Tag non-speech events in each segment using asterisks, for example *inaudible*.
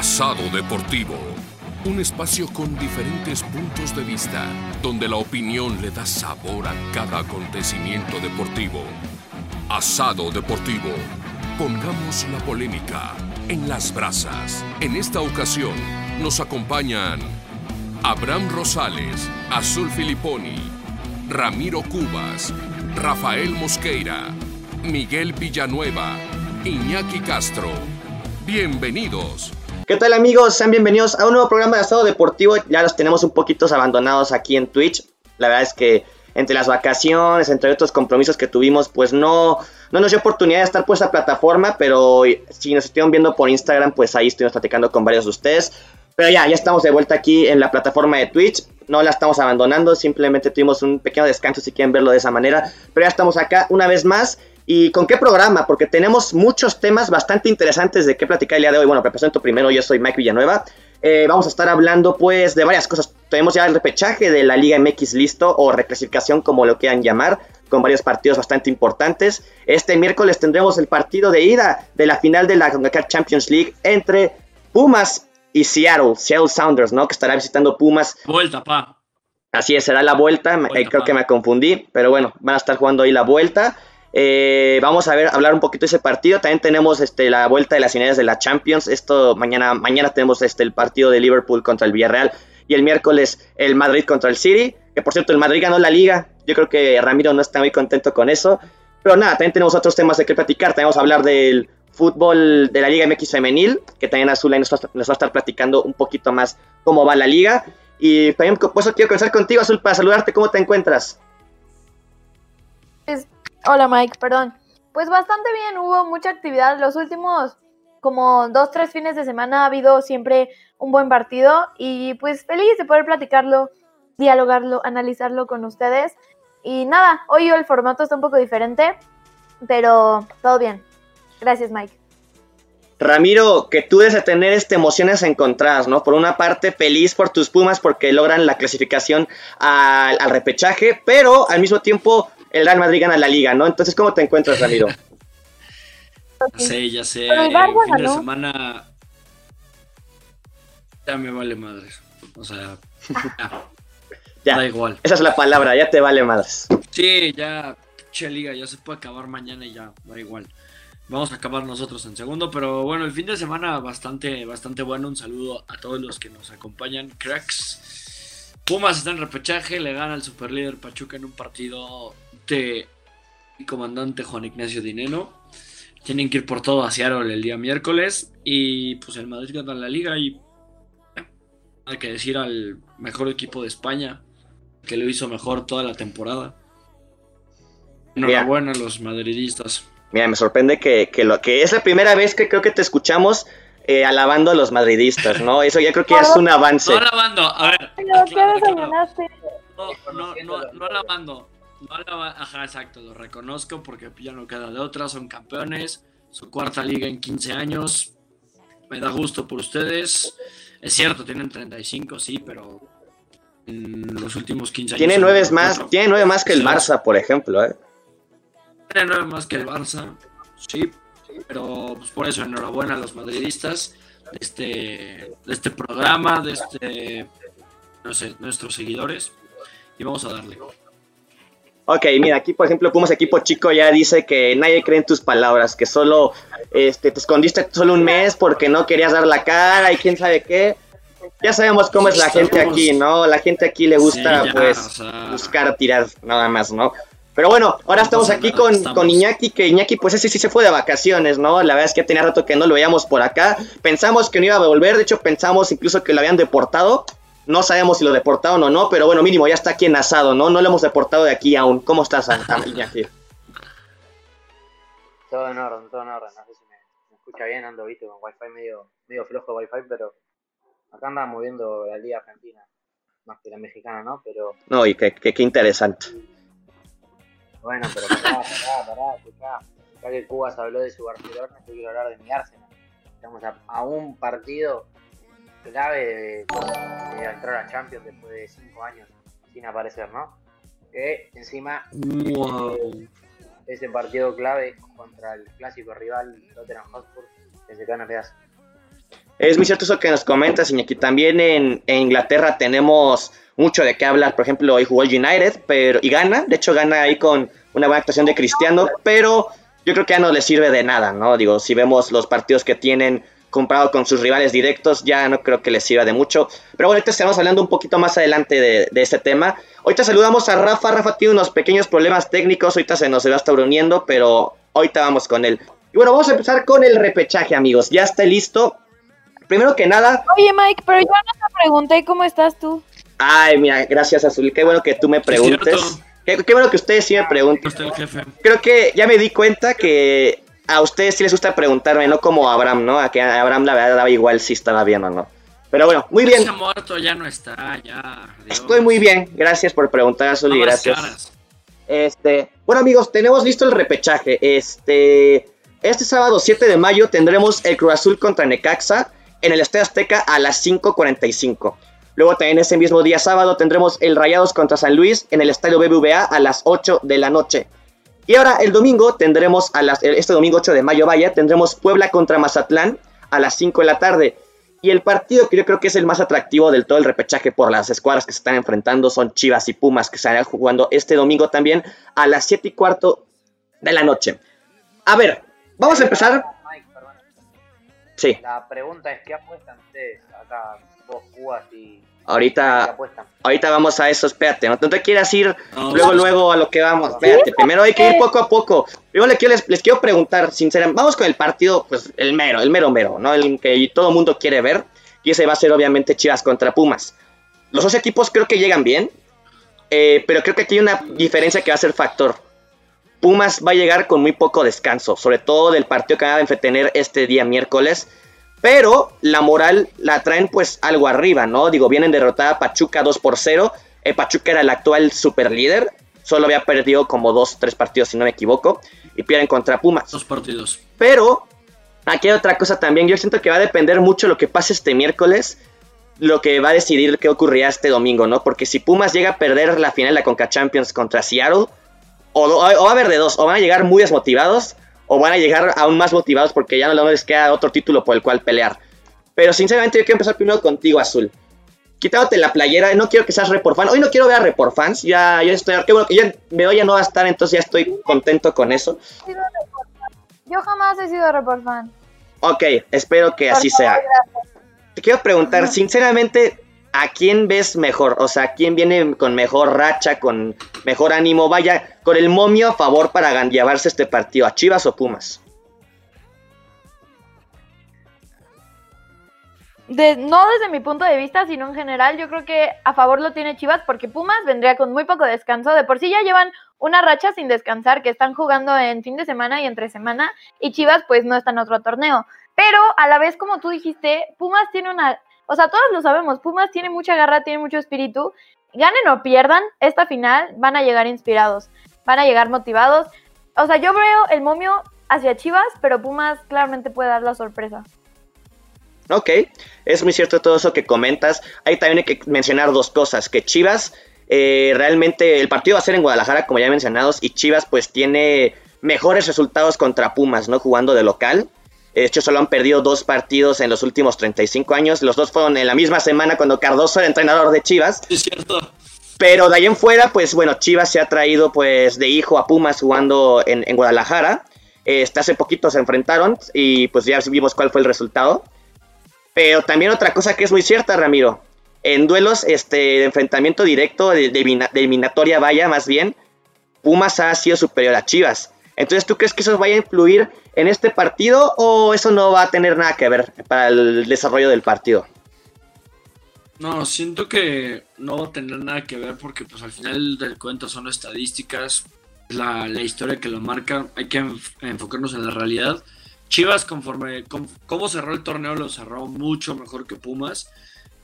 Asado Deportivo. Un espacio con diferentes puntos de vista, donde la opinión le da sabor a cada acontecimiento deportivo. Asado Deportivo. Pongamos la polémica en las brasas. En esta ocasión nos acompañan Abraham Rosales, Azul Filiponi, Ramiro Cubas, Rafael Mosqueira, Miguel Villanueva, Iñaki Castro. Bienvenidos. ¿Qué tal amigos? Sean bienvenidos a un nuevo programa de Estado Deportivo. Ya los tenemos un poquito abandonados aquí en Twitch. La verdad es que entre las vacaciones, entre otros compromisos que tuvimos, pues no, no nos dio oportunidad de estar por esa plataforma, pero si nos estuvieron viendo por Instagram, pues ahí estuvimos platicando con varios de ustedes. Pero ya, ya estamos de vuelta aquí en la plataforma de Twitch. No la estamos abandonando, simplemente tuvimos un pequeño descanso si quieren verlo de esa manera. Pero ya estamos acá una vez más ¿Y con qué programa? Porque tenemos muchos temas bastante interesantes de qué platicar el día de hoy. Bueno, me presento primero, yo soy Mike Villanueva. Eh, vamos a estar hablando pues de varias cosas. Tenemos ya el repechaje de la Liga MX listo o reclasificación como lo quieran llamar, con varios partidos bastante importantes. Este miércoles tendremos el partido de ida de la final de la CONCACAF Champions League entre Pumas y Seattle, Seattle Sounders, ¿no? Que estará visitando Pumas. Vuelta, pa. Así es, será la vuelta. Eh, creo que me confundí, pero bueno, van a estar jugando ahí la vuelta. Eh, vamos a ver, hablar un poquito de ese partido. También tenemos este, la vuelta de las finales de la Champions. Esto mañana, mañana tenemos este, el partido de Liverpool contra el Villarreal y el miércoles el Madrid contra el City. Que por cierto, el Madrid ganó la liga. Yo creo que Ramiro no está muy contento con eso. Pero nada, también tenemos otros temas de que platicar. Tenemos a hablar del fútbol de la Liga MX femenil, que también Azul nos, va a estar platicando un poquito más cómo va la liga. Y también por eso quiero comenzar contigo, Azul, para saludarte. ¿Cómo te encuentras? Hola Mike, perdón. Pues bastante bien, hubo mucha actividad. Los últimos como dos, tres fines de semana ha habido siempre un buen partido y pues feliz de poder platicarlo, dialogarlo, analizarlo con ustedes. Y nada, hoy el formato está un poco diferente, pero todo bien. Gracias Mike. Ramiro, que tú debes de tener este, emociones encontradas, ¿no? Por una parte, feliz por tus Pumas porque logran la clasificación al, al repechaje, pero al mismo tiempo el Real Madrid gana la liga, ¿no? Entonces, ¿cómo te encuentras, Ramiro? *laughs* Ya sé, ya sé. El fin de semana. Ya me vale madres. O sea, *laughs* ya. Da igual. Esa es la palabra, ya te vale madres. Sí, ya. Che liga, ya se puede acabar mañana y ya, da igual. Vamos a acabar nosotros en segundo, pero bueno, el fin de semana bastante, bastante bueno. Un saludo a todos los que nos acompañan, cracks. Pumas está en repechaje, le gana al superlíder Pachuca en un partido este comandante Juan Ignacio Dineno. Tienen que ir por todo a Seattle el día miércoles. Y pues el Madrid gana la liga. Y hay que decir al mejor equipo de España. Que lo hizo mejor toda la temporada. Enhorabuena a los madridistas. Mira, me sorprende que, lo, que es la primera vez que creo que te escuchamos eh, alabando a los madridistas, ¿no? Eso ya creo que es un avance. No alabando, a ver. No, no, no, no alabando. No ajá, exacto, lo reconozco porque ya no queda de otra, son campeones, su cuarta liga en 15 años, me da gusto por ustedes. Es cierto, tienen 35, sí, pero en los últimos 15 años... Tiene nueve más, tiene nueve más que el Barça, por ejemplo, ¿eh? Tiene nueve más que el Barça, sí, pero pues por eso enhorabuena a los madridistas de este, de este programa, de este, no sé, nuestros seguidores, y vamos a darle. Ok, mira, aquí por ejemplo Pumas Equipo Chico ya dice que nadie cree en tus palabras, que solo este, te escondiste solo un mes porque no querías dar la cara y quién sabe qué. Ya sabemos cómo es la gente aquí, ¿no? La gente aquí le gusta pues buscar tirar nada más, ¿no? Pero bueno, ahora estamos aquí con, con Iñaki, que Iñaki pues ese sí se fue de vacaciones, ¿no? La verdad es que tenía rato que no lo veíamos por acá. Pensamos que no iba a volver, de hecho pensamos incluso que lo habían deportado, no sabemos si lo deportaron o no, pero bueno, mínimo ya está aquí en asado, ¿no? No lo hemos deportado de aquí aún. ¿Cómo estás, Iñaki? *laughs* todo en orden, todo en orden. No sé si me, escucha bien, ando, viste, con wifi medio, medio flojo wifi, pero acá andamos moviendo la Liga Argentina, más que la mexicana, ¿no? Pero... No, y qué, qué, interesante. Bueno, pero pará, pará, pará, escuchá. Ya que Cuba se habló de su Barcelona, yo quiero hablar de mi Arsenal. Estamos a un partido clave de, entrar a Champions después de 5 años sin aparecer, ¿no? Que encima ese partido clave contra el clásico rival Tottenham Hotspur que se gana pedazo. Es muy cierto eso que nos comentas, Iñaki. También en, Inglaterra tenemos mucho de qué hablar. Por ejemplo, hoy jugó el United pero, y gana. De hecho, gana ahí con una buena actuación de Cristiano. Pero yo creo que ya no le sirve de nada, ¿no? Digo, si vemos los partidos que tienen comparado con sus rivales directos, ya no creo que les sirva de mucho. Pero bueno, ahorita estamos hablando un poquito más adelante de, este tema. Ahorita saludamos a Rafa. Rafa tiene unos pequeños problemas técnicos. Ahorita se nos va a estar uniendo, pero ahorita vamos con él. Y bueno, vamos a empezar con el repechaje, amigos. Ya está listo. Primero que nada. Oye, Mike, pero yo no te pregunté cómo estás tú. Ay, mira, gracias, Azul. Qué bueno que tú me preguntes. Qué, qué, bueno que ustedes sí me pregunten. Creo que ya me di cuenta que a ustedes sí les gusta preguntarme, no como a Abraham, ¿no? A que a Abraham la verdad daba igual si estaba bien o no. Pero bueno, muy bien. Muerto ya no está, ya. Dios. Estoy muy bien. Gracias por preguntar, Azul, y gracias. Este, bueno, amigos, tenemos listo el repechaje. Este, este sábado 7 de mayo tendremos el Cruz Azul contra Necaxa en el Estadio Azteca a las 5:45. Luego también ese mismo día sábado tendremos el Rayados contra San Luis en el Estadio BBVA a las 8 de la noche. Y ahora el domingo tendremos, a las, este domingo 8 de mayo, vaya, tendremos Puebla contra Mazatlán a las 5 de la tarde. Y el partido que yo creo que es el más atractivo del todo el repechaje por las escuadras que se están enfrentando son Chivas y Pumas, que estarán jugando este domingo también a las 7 y cuarto de la noche. A ver, vamos a empezar. Sí, La pregunta es: ¿qué apuestan ustedes acá? Vos, Cubas y. ¿Qué ahorita, apuestan? ahorita vamos a eso, espérate, no, no te quieras ir No, luego, luego a lo que vamos, espérate, primero hay que ir poco a poco. Primero les quiero, les, les quiero preguntar, sinceramente, vamos con el partido, pues el mero, el mero mero, ¿no? El que todo el mundo quiere ver, y ese va a ser obviamente Chivas contra Pumas. Los dos equipos creo que llegan bien, eh, pero creo que aquí hay una diferencia que va a ser factor. Pumas va a llegar con muy poco descanso, sobre todo del partido que van a entretener este día miércoles. Pero la moral la traen pues algo arriba, ¿no? Digo, vienen derrotada a Pachuca 2 por 0. Eh, Pachuca era el actual super líder. Solo había perdido como 2, 3 partidos, si no me equivoco. Y pierden contra Pumas. Dos partidos. Pero aquí hay otra cosa también. Yo siento que va a depender mucho lo que pase este miércoles. Lo que va a decidir qué ocurrirá este domingo, ¿no? Porque si Pumas llega a perder la final de la Conca Champions contra Seattle, o, o va a haber de dos, o van a llegar muy desmotivados, o van a llegar aún más motivados porque ya no les queda otro título por el cual pelear. Pero sinceramente yo quiero empezar primero contigo, Azul. Quitándote la playera, no quiero que seas Report fan. Hoy no quiero ver a Report fans, ya, ya estoy, qué bueno que ya Bedoya no va a estar, entonces ya estoy contento con eso. Yo jamás he sido report fan. Ok, espero que así sea. gracias. Te quiero preguntar, sinceramente, ¿a quién ves mejor? O sea, ¿quién viene con mejor racha, con mejor ánimo? Vaya, con el momio a favor para llevarse este partido, ¿a Chivas o Pumas? De- no desde mi punto de vista, sino en general, yo creo que a favor lo tiene Chivas porque Pumas vendría con muy poco descanso. De por sí ya llevan una racha sin descansar, que están jugando en fin de semana y entre semana, y Chivas pues no está en otro torneo. Pero a la vez, como tú dijiste, Pumas tiene una, o sea, todos lo sabemos, Pumas tiene mucha garra, tiene mucho espíritu. Ganen o pierdan esta final, van a llegar inspirados, van a llegar motivados. O sea, yo veo el momio hacia Chivas, pero Pumas claramente puede dar la sorpresa. Ok, es muy cierto todo eso que comentas. Ahí también hay que mencionar dos cosas, que Chivas eh, realmente el partido va a ser en Guadalajara, como ya mencionados, y Chivas pues tiene mejores resultados contra Pumas, ¿no? Jugando de local. De hecho, solo han perdido dos partidos en los últimos 35 años. Los dos fueron en la misma semana cuando Cardoso era entrenador de Chivas. Es cierto. Pero de ahí en fuera, pues bueno, Chivas se ha traído pues de hijo a Pumas jugando en, en Guadalajara. Este, hace poquito se enfrentaron y pues ya vimos cuál fue el resultado. Pero también otra cosa que es muy cierta, Ramiro. En duelos este, de enfrentamiento directo, de, de eliminatoria vaya más bien, Pumas ha sido superior a Chivas. Entonces, ¿tú crees que eso vaya a influir en este partido o eso no va a tener nada que ver para el desarrollo del partido? No, siento que no va a tener nada que ver porque pues al final del cuento son estadísticas, la, la historia que lo marca, hay que enf- enfocarnos en la realidad. Chivas, conforme cómo cerró el torneo, lo cerró mucho mejor que Pumas.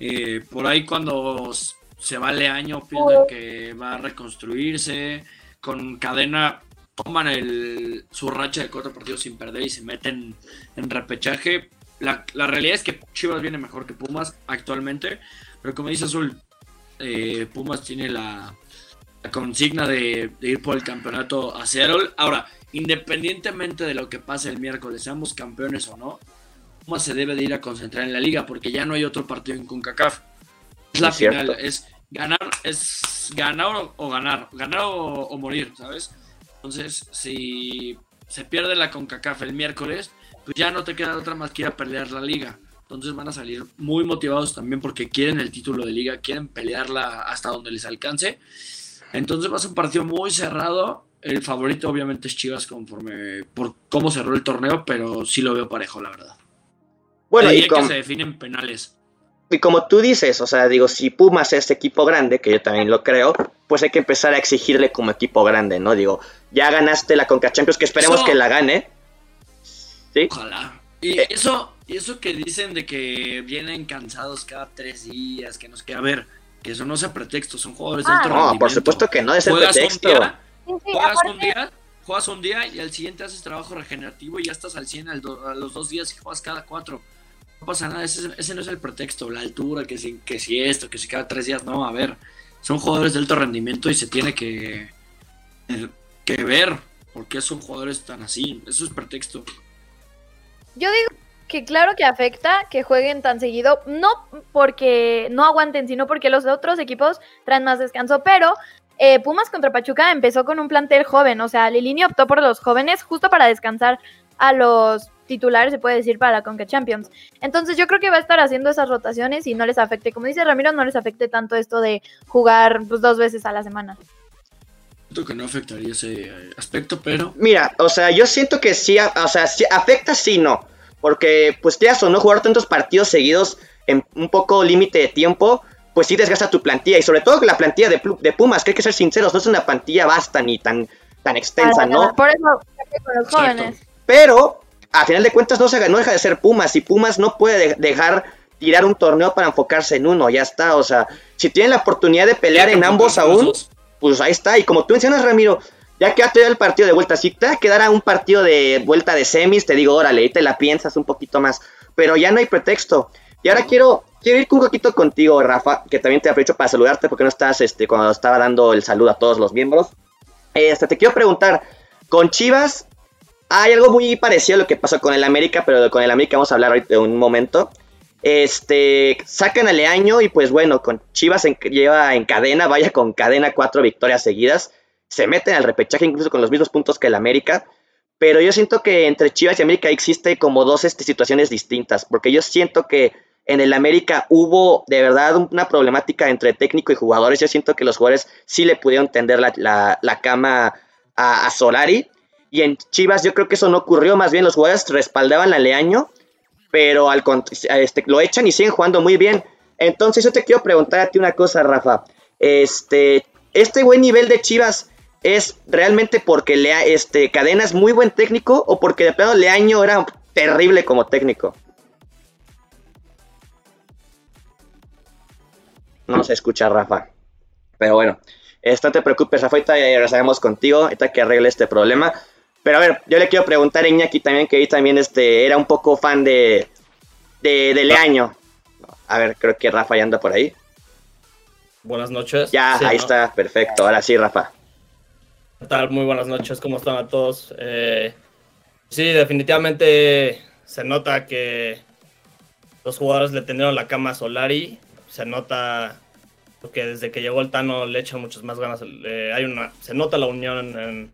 Eh, por ahí cuando se va Leaño, piensan que va a reconstruirse. Con cadena toman el, su racha de cuatro partidos sin perder y se meten en repechaje. La, la realidad es que Chivas viene mejor que Pumas actualmente, pero como dice Azul, eh, Pumas tiene la, la consigna de, de ir por el campeonato a Seattle. Ahora, independientemente de lo que pase el miércoles, seamos campeones o no, Pumas se debe de ir a concentrar en la liga porque ya no hay otro partido en CONCACAF. Es la Es final, cierto. es ganar, es ganar o, o ganar, ganar o, o morir, ¿sabes? Entonces, si se pierde la CONCACAF el miércoles, pues ya no te queda otra más que ir a pelear la liga. Entonces van a salir muy motivados también porque quieren el título de liga, quieren pelearla hasta donde les alcance. Entonces va a ser un partido muy cerrado. El favorito obviamente es Chivas conforme por cómo cerró el torneo, pero sí lo veo parejo, la verdad. Bueno, y, diría com- que se definen penales. y como tú dices, o sea, digo, si Pumas es equipo grande, que yo también lo creo, pues hay que empezar a exigirle como equipo grande, ¿no? Digo, ya ganaste la Conca Champions, que esperemos Eso- que la gane. ¿Sí? Ojalá. Y Eh. eso, y eso que dicen de que vienen cansados cada tres días, que nos que a ver, que eso no es pretexto, son jugadores de Ah, alto No, por supuesto que no es el Juegas un pretexto. día, juegas un día, juegas un día y al siguiente haces trabajo regenerativo y ya estás al 100 al do- a los dos días y juegas cada cuatro. No pasa nada, ese, ese no es el pretexto, la altura, que si, que si esto, que si cada tres días, no, a ver, son jugadores de alto rendimiento y se tiene que, que ver por qué son jugadores tan así, eso es pretexto. Yo digo que claro que afecta que jueguen tan seguido, no porque no aguanten, sino porque los otros equipos traen más descanso, pero eh, Pumas contra Pachuca empezó con un plantel joven, o sea, Lilini optó por los jóvenes justo para descansar a los titulares, se puede decir, para la Conca Champions. Entonces yo creo que va a estar haciendo esas rotaciones y no les afecte, como dice Ramiro, no les afecte tanto esto de jugar pues, dos veces a la semana. Siento que no afectaría ese eh, aspecto, pero Mira, o sea, yo siento que sí, o sea, sí, afecta sí, no. Porque, pues, quieras o no, jugar tantos partidos seguidos en un poco límite de tiempo, pues sí desgasta tu plantilla. Y sobre todo la plantilla de, Pumas, que hay que ser sinceros, no es una plantilla vasta ni tan, tan extensa, ¿no? Por eso con los Exacto. Pero, a final de cuentas, no, se, no deja de ser Pumas. Y Pumas no puede de- dejar tirar un torneo para enfocarse en uno, ya está. O sea, si tienen la oportunidad de pelear en ambos aún, pues ahí está. Y como tú mencionas, Ramiro, ya que te el partido de vuelta. Si te va a quedar a un partido de vuelta de semis, te digo, órale, ahí te la piensas un poquito más. Pero ya no hay pretexto. Y ahora quiero, quiero ir un poquito contigo, Rafa, que también te aprovecho para saludarte porque no estás este, cuando estaba dando el saludo a todos los miembros. Este, te quiero preguntar, con Chivas hay algo muy parecido a lo que pasó con el América, pero con el América vamos a hablar ahorita de un momento. Este, sacan a Leaño y pues bueno, con Chivas en- lleva en cadena, vaya con cadena cuatro victorias seguidas. Se meten al repechaje incluso con los mismos puntos que el América. Pero yo siento que entre Chivas y América existe como dos este, situaciones distintas. Porque yo siento que en el América hubo de verdad una problemática entre técnico y jugadores. Yo siento que los jugadores sí le pudieron tender la, cama a, a Solari. Y en Chivas yo creo que eso no ocurrió. Más bien los jugadores respaldaban a Leaño. Pero al este, lo echan y siguen jugando muy bien. Entonces yo te quiero preguntar a ti una cosa, Rafa. Este, este buen nivel de Chivas es realmente porque Lea, este, Cadena es muy buen técnico o porque de plano Leaño era terrible como técnico. No se escucha, Rafa. Pero bueno, esto no te preocupes, Rafa, ahorita regresaremos contigo, ahorita que arregle este problema. Pero a ver, yo le quiero preguntar a Iñaki también, que ahí también este, era un poco fan de, de, de Leaño. A ver, creo que Rafa ya anda por ahí. Buenas noches. Ya, Sí, ahí ¿no? está, perfecto. Ahora sí, Rafa. ¿Qué tal? Muy buenas noches, ¿cómo están a todos? Eh, sí, definitivamente se nota que los jugadores le tendieron la cama a Solari. Se nota que desde que llegó el Tano le echan muchas más ganas. Eh, hay una, se nota la unión en-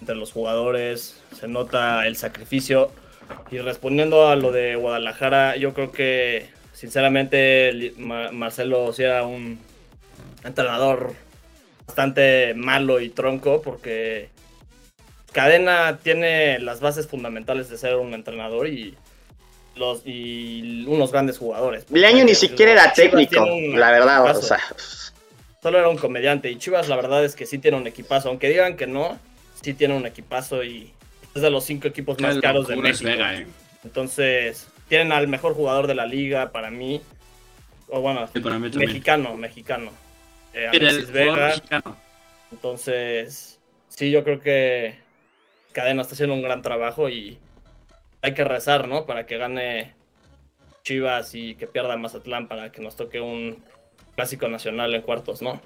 entre los jugadores, se nota el sacrificio. Y respondiendo a lo de Guadalajara, yo creo que sinceramente Marcelo sí era un entrenador bastante malo y tronco porque Cadena tiene las bases fundamentales de ser un entrenador y los y unos grandes jugadores. Leaño ni siquiera era técnico, un la verdad. O sea, Solo era un comediante y Chivas la verdad es que sí tiene un equipazo, aunque digan que no, sí tiene un equipazo y es de los cinco equipos más Qué caros de México. Vega, eh. Entonces, tienen al mejor jugador de la liga para mí. O bueno, Sí, para mí mexicano, mexicano. Eh, Alexis Vega. mexicano. Entonces, sí, yo creo que Cadena está haciendo un gran trabajo y hay que rezar, ¿no? Para que gane Chivas y que pierda Mazatlán para que nos toque un clásico nacional en cuartos, ¿no?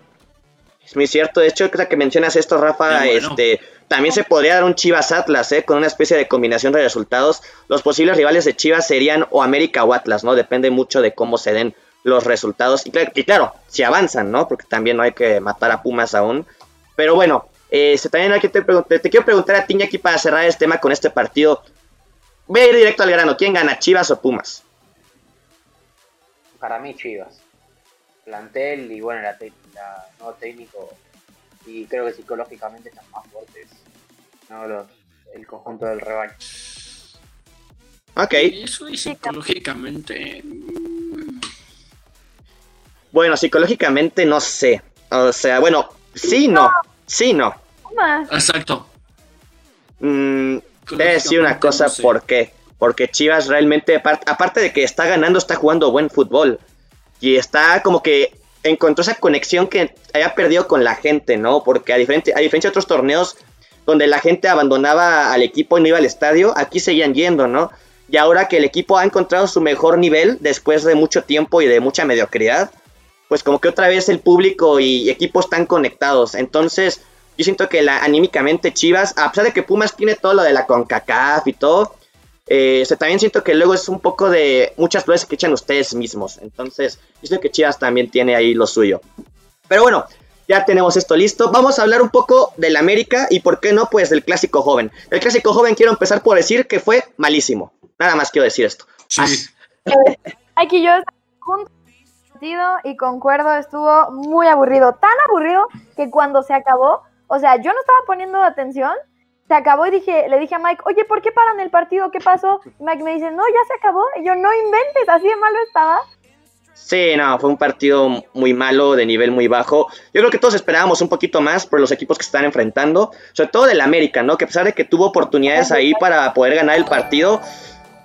es muy cierto. De hecho, que mencionas esto, Rafa, bueno. este, también se podría dar un Chivas Atlas, ¿eh? Con una especie de combinación de resultados. Los posibles rivales de Chivas serían o América o Atlas, ¿no? Depende mucho de cómo se den los resultados. Y claro, si avanzan, ¿no? Porque también no hay que matar a Pumas aún. Pero bueno, eh, también aquí te, te, quiero preguntar a ti, aquí para cerrar este tema con este partido. Voy a ir directo al grano. ¿Quién gana, Chivas o Pumas? Para mí, Chivas. Plantel y bueno, la, la nuevo técnico. Y creo que psicológicamente están más fuertes. ¿No? Los, el conjunto del rebaño. Ok. Eso y psicológicamente. Bueno, psicológicamente no sé. O sea, bueno, sí, no. Sí, no. Exacto. Mm, decir una cosa, ¿por qué? Porque Chivas realmente, aparte de que está ganando, está jugando buen fútbol. Y está como que encontró esa conexión que haya perdido con la gente, ¿no? Porque a, diferente, a diferencia de otros torneos donde la gente abandonaba al equipo y no iba al estadio, aquí seguían yendo, ¿no? Y ahora que el equipo ha encontrado su mejor nivel después de mucho tiempo y de mucha mediocridad, pues como que otra vez el público y equipo están conectados. Entonces, yo siento que la, anímicamente Chivas, a pesar de que Pumas tiene todo lo de la CONCACAF y todo, eh, también siento que luego es un poco de muchas flores que echan ustedes mismos. Entonces, yo siento que Chivas también tiene ahí lo suyo. Pero bueno, ya tenemos esto listo. Vamos a hablar un poco del América y por qué no, pues del clásico joven. El clásico joven quiero empezar por decir que fue malísimo. Nada más quiero decir esto. Sí. Aquí yo junto y concuerdo, estuvo muy aburrido, tan aburrido que cuando se acabó, o sea, yo no estaba poniendo atención, se acabó y dije, le dije a Mike, oye, ¿por qué paran el partido? ¿Qué pasó? Mike me dice, no, ya se acabó. Y yo, no inventes, así de malo estaba. Sí, no, fue un partido muy malo, de nivel muy bajo. Yo creo que todos esperábamos un poquito más por los equipos que están enfrentando, sobre todo del América, ¿no? Que a pesar de que tuvo oportunidades ahí para poder ganar el partido,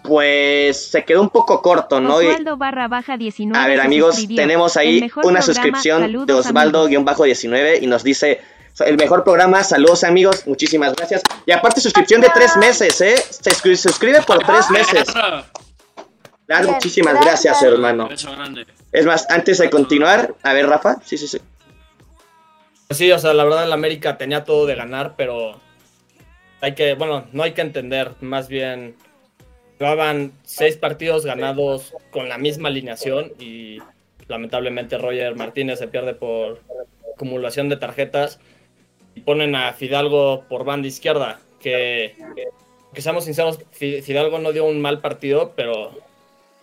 pues se quedó un poco corto, ¿no? barra baja 19 a ver, amigos, tenemos ahí una suscripción de Osvaldo-19 y nos dice el mejor programa, saludos amigos, muchísimas gracias. Y aparte suscripción de tres meses, ¿eh? Se suscribe por tres meses. *laughs* muchísimas gracias, hermano. Es más, antes de continuar, a ver, Rafa, sí, sí, sí. Sí, o sea, la verdad el América tenía todo de ganar, pero hay que, bueno, no hay que entender, más bien Llevaban seis partidos ganados con la misma alineación y lamentablemente Roger Martínez se pierde por acumulación de tarjetas y ponen a Fidalgo por banda izquierda, que, que seamos sinceros, Fidalgo no dio un mal partido, pero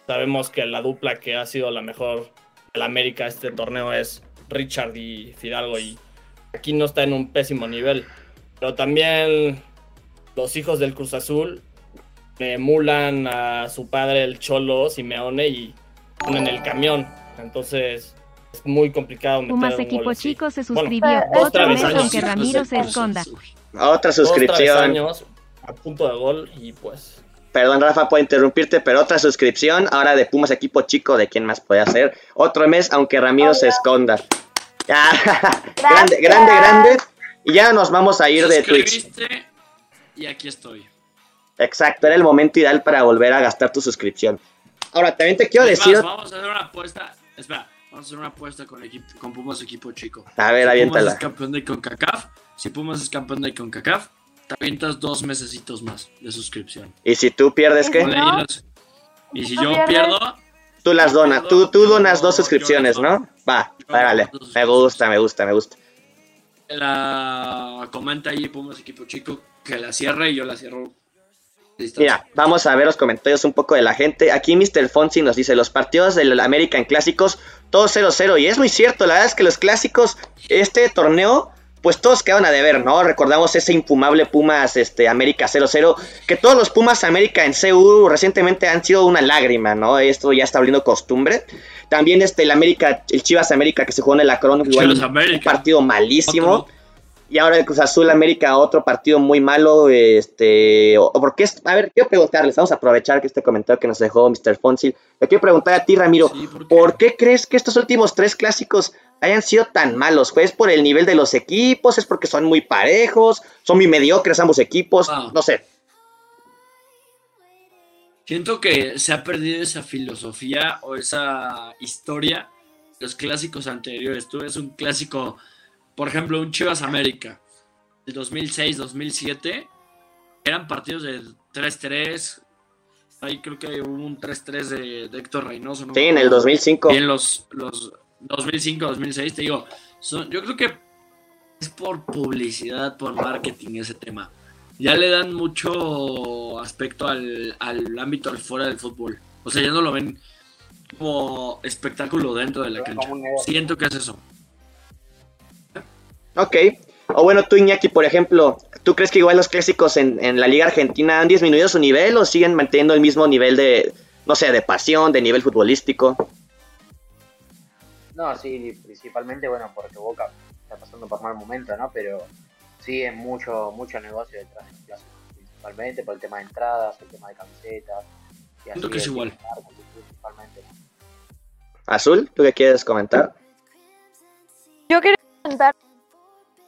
sabemos que la dupla que ha sido la mejor de la América este torneo es Richard y Fidalgo y aquí no está en un pésimo nivel. Pero también los hijos del Cruz Azul emulan a su padre el Cholo Simeone y ponen el camión. Entonces es muy complicado meter Pumas equipo chico se suscribió otra vez aunque Ramiro se esconda. Otra suscripción. años a punto de gol y pues Perdón, Rafa, puedo interrumpirte, pero otra suscripción ahora de Pumas Equipo Chico, ¿de quién más puede hacer? Otro mes, aunque Ramiro se esconda. *laughs* grande, grande, grande. Y ya nos vamos a ir de Twitch. Y aquí estoy. Exacto, era el momento ideal para volver a gastar tu suscripción. Ahora, también te quiero decir. vamos a hacer una apuesta. Espera, vamos a hacer una apuesta con, equipo, con Pumas equipo chico. A ver, si aviéntala. Pumas es campeón de CONCACAF. Si Pumas es campeón de CONCACAF, te avientas dos mesecitos más de suscripción. ¿Y si tú pierdes qué? Y si yo pierdo. Tú las donas, tú, tú donas dos suscripciones, ¿no? Va, vale. Me gusta, me gusta, me gusta. La comenta ahí Pumas equipo chico que la cierre y yo la cierro Mira, vamos a ver los comentarios un poco de la gente. Aquí Mr. Fonsi nos dice, los partidos del American Clásicos, todos 0-0. Y es muy cierto, la verdad es que los clásicos, este torneo, pues todos quedan a deber, ¿no? Recordamos ese infumable Pumas este, América 0-0, que todos los Pumas América en CU recientemente han sido una lágrima, ¿no? Esto ya está volviendo costumbre. También este, el América, el Chivas América que se jugó en el Acron, un partido malísimo. Y ahora el Cruz Azul América, otro partido muy malo. Este, o, porque a ver, quiero preguntarles, vamos a aprovechar que este comentario que nos dejó Mr. Fonsil. Le quiero preguntar a ti, Ramiro, ¿por, qué? crees que estos últimos tres clásicos hayan sido tan malos? ¿Es por el nivel de los equipos? ¿Es porque son muy parejos? ¿Son muy mediocres ambos equipos? Ah. No sé. Siento que se ha perdido esa filosofía o esa historia los clásicos anteriores. Tú ves un clásico por ejemplo, un Chivas América. el 2006, 2007, eran partidos de 3-3. Ahí creo que hubo un 3-3 de, de, Héctor Reynoso. ¿no? Sí, en el 2005. Y en los, los 2005, 2006, te digo, son, yo creo que es por publicidad, por marketing ese tema. Ya le dan mucho aspecto al, al ámbito fuera del fútbol. O sea, ya no lo ven como espectáculo dentro de la cancha. Siento que es eso. Ok. O bueno, tú Iñaki, por ejemplo, ¿tú crees que igual los clásicos en, en, la Liga Argentina han disminuido su nivel o siguen manteniendo el mismo nivel de, no sé, de pasión, de nivel futbolístico? No, sí, principalmente, bueno, porque Boca está pasando por mal momento, ¿no? Pero sí es mucho, mucho negocio detrás del clásico, principalmente por el tema de entradas, el tema de camisetas. Y así que es igual. Azul, ¿tú qué quieres comentar? Yo quería comentar,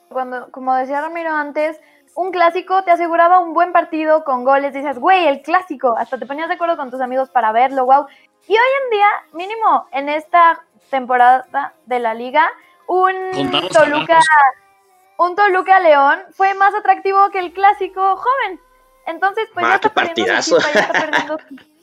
cuando, como decía Ramiro antes, un clásico te aseguraba un buen partido con goles. Dices, güey, el clásico. Hasta te ponías de acuerdo con tus amigos para verlo, wow. Y hoy en día, mínimo en esta temporada de la liga, un Toluca, un Toluca León fue más atractivo que el clásico joven. Entonces, pues ya está partidazo. ya está perdiendo *laughs*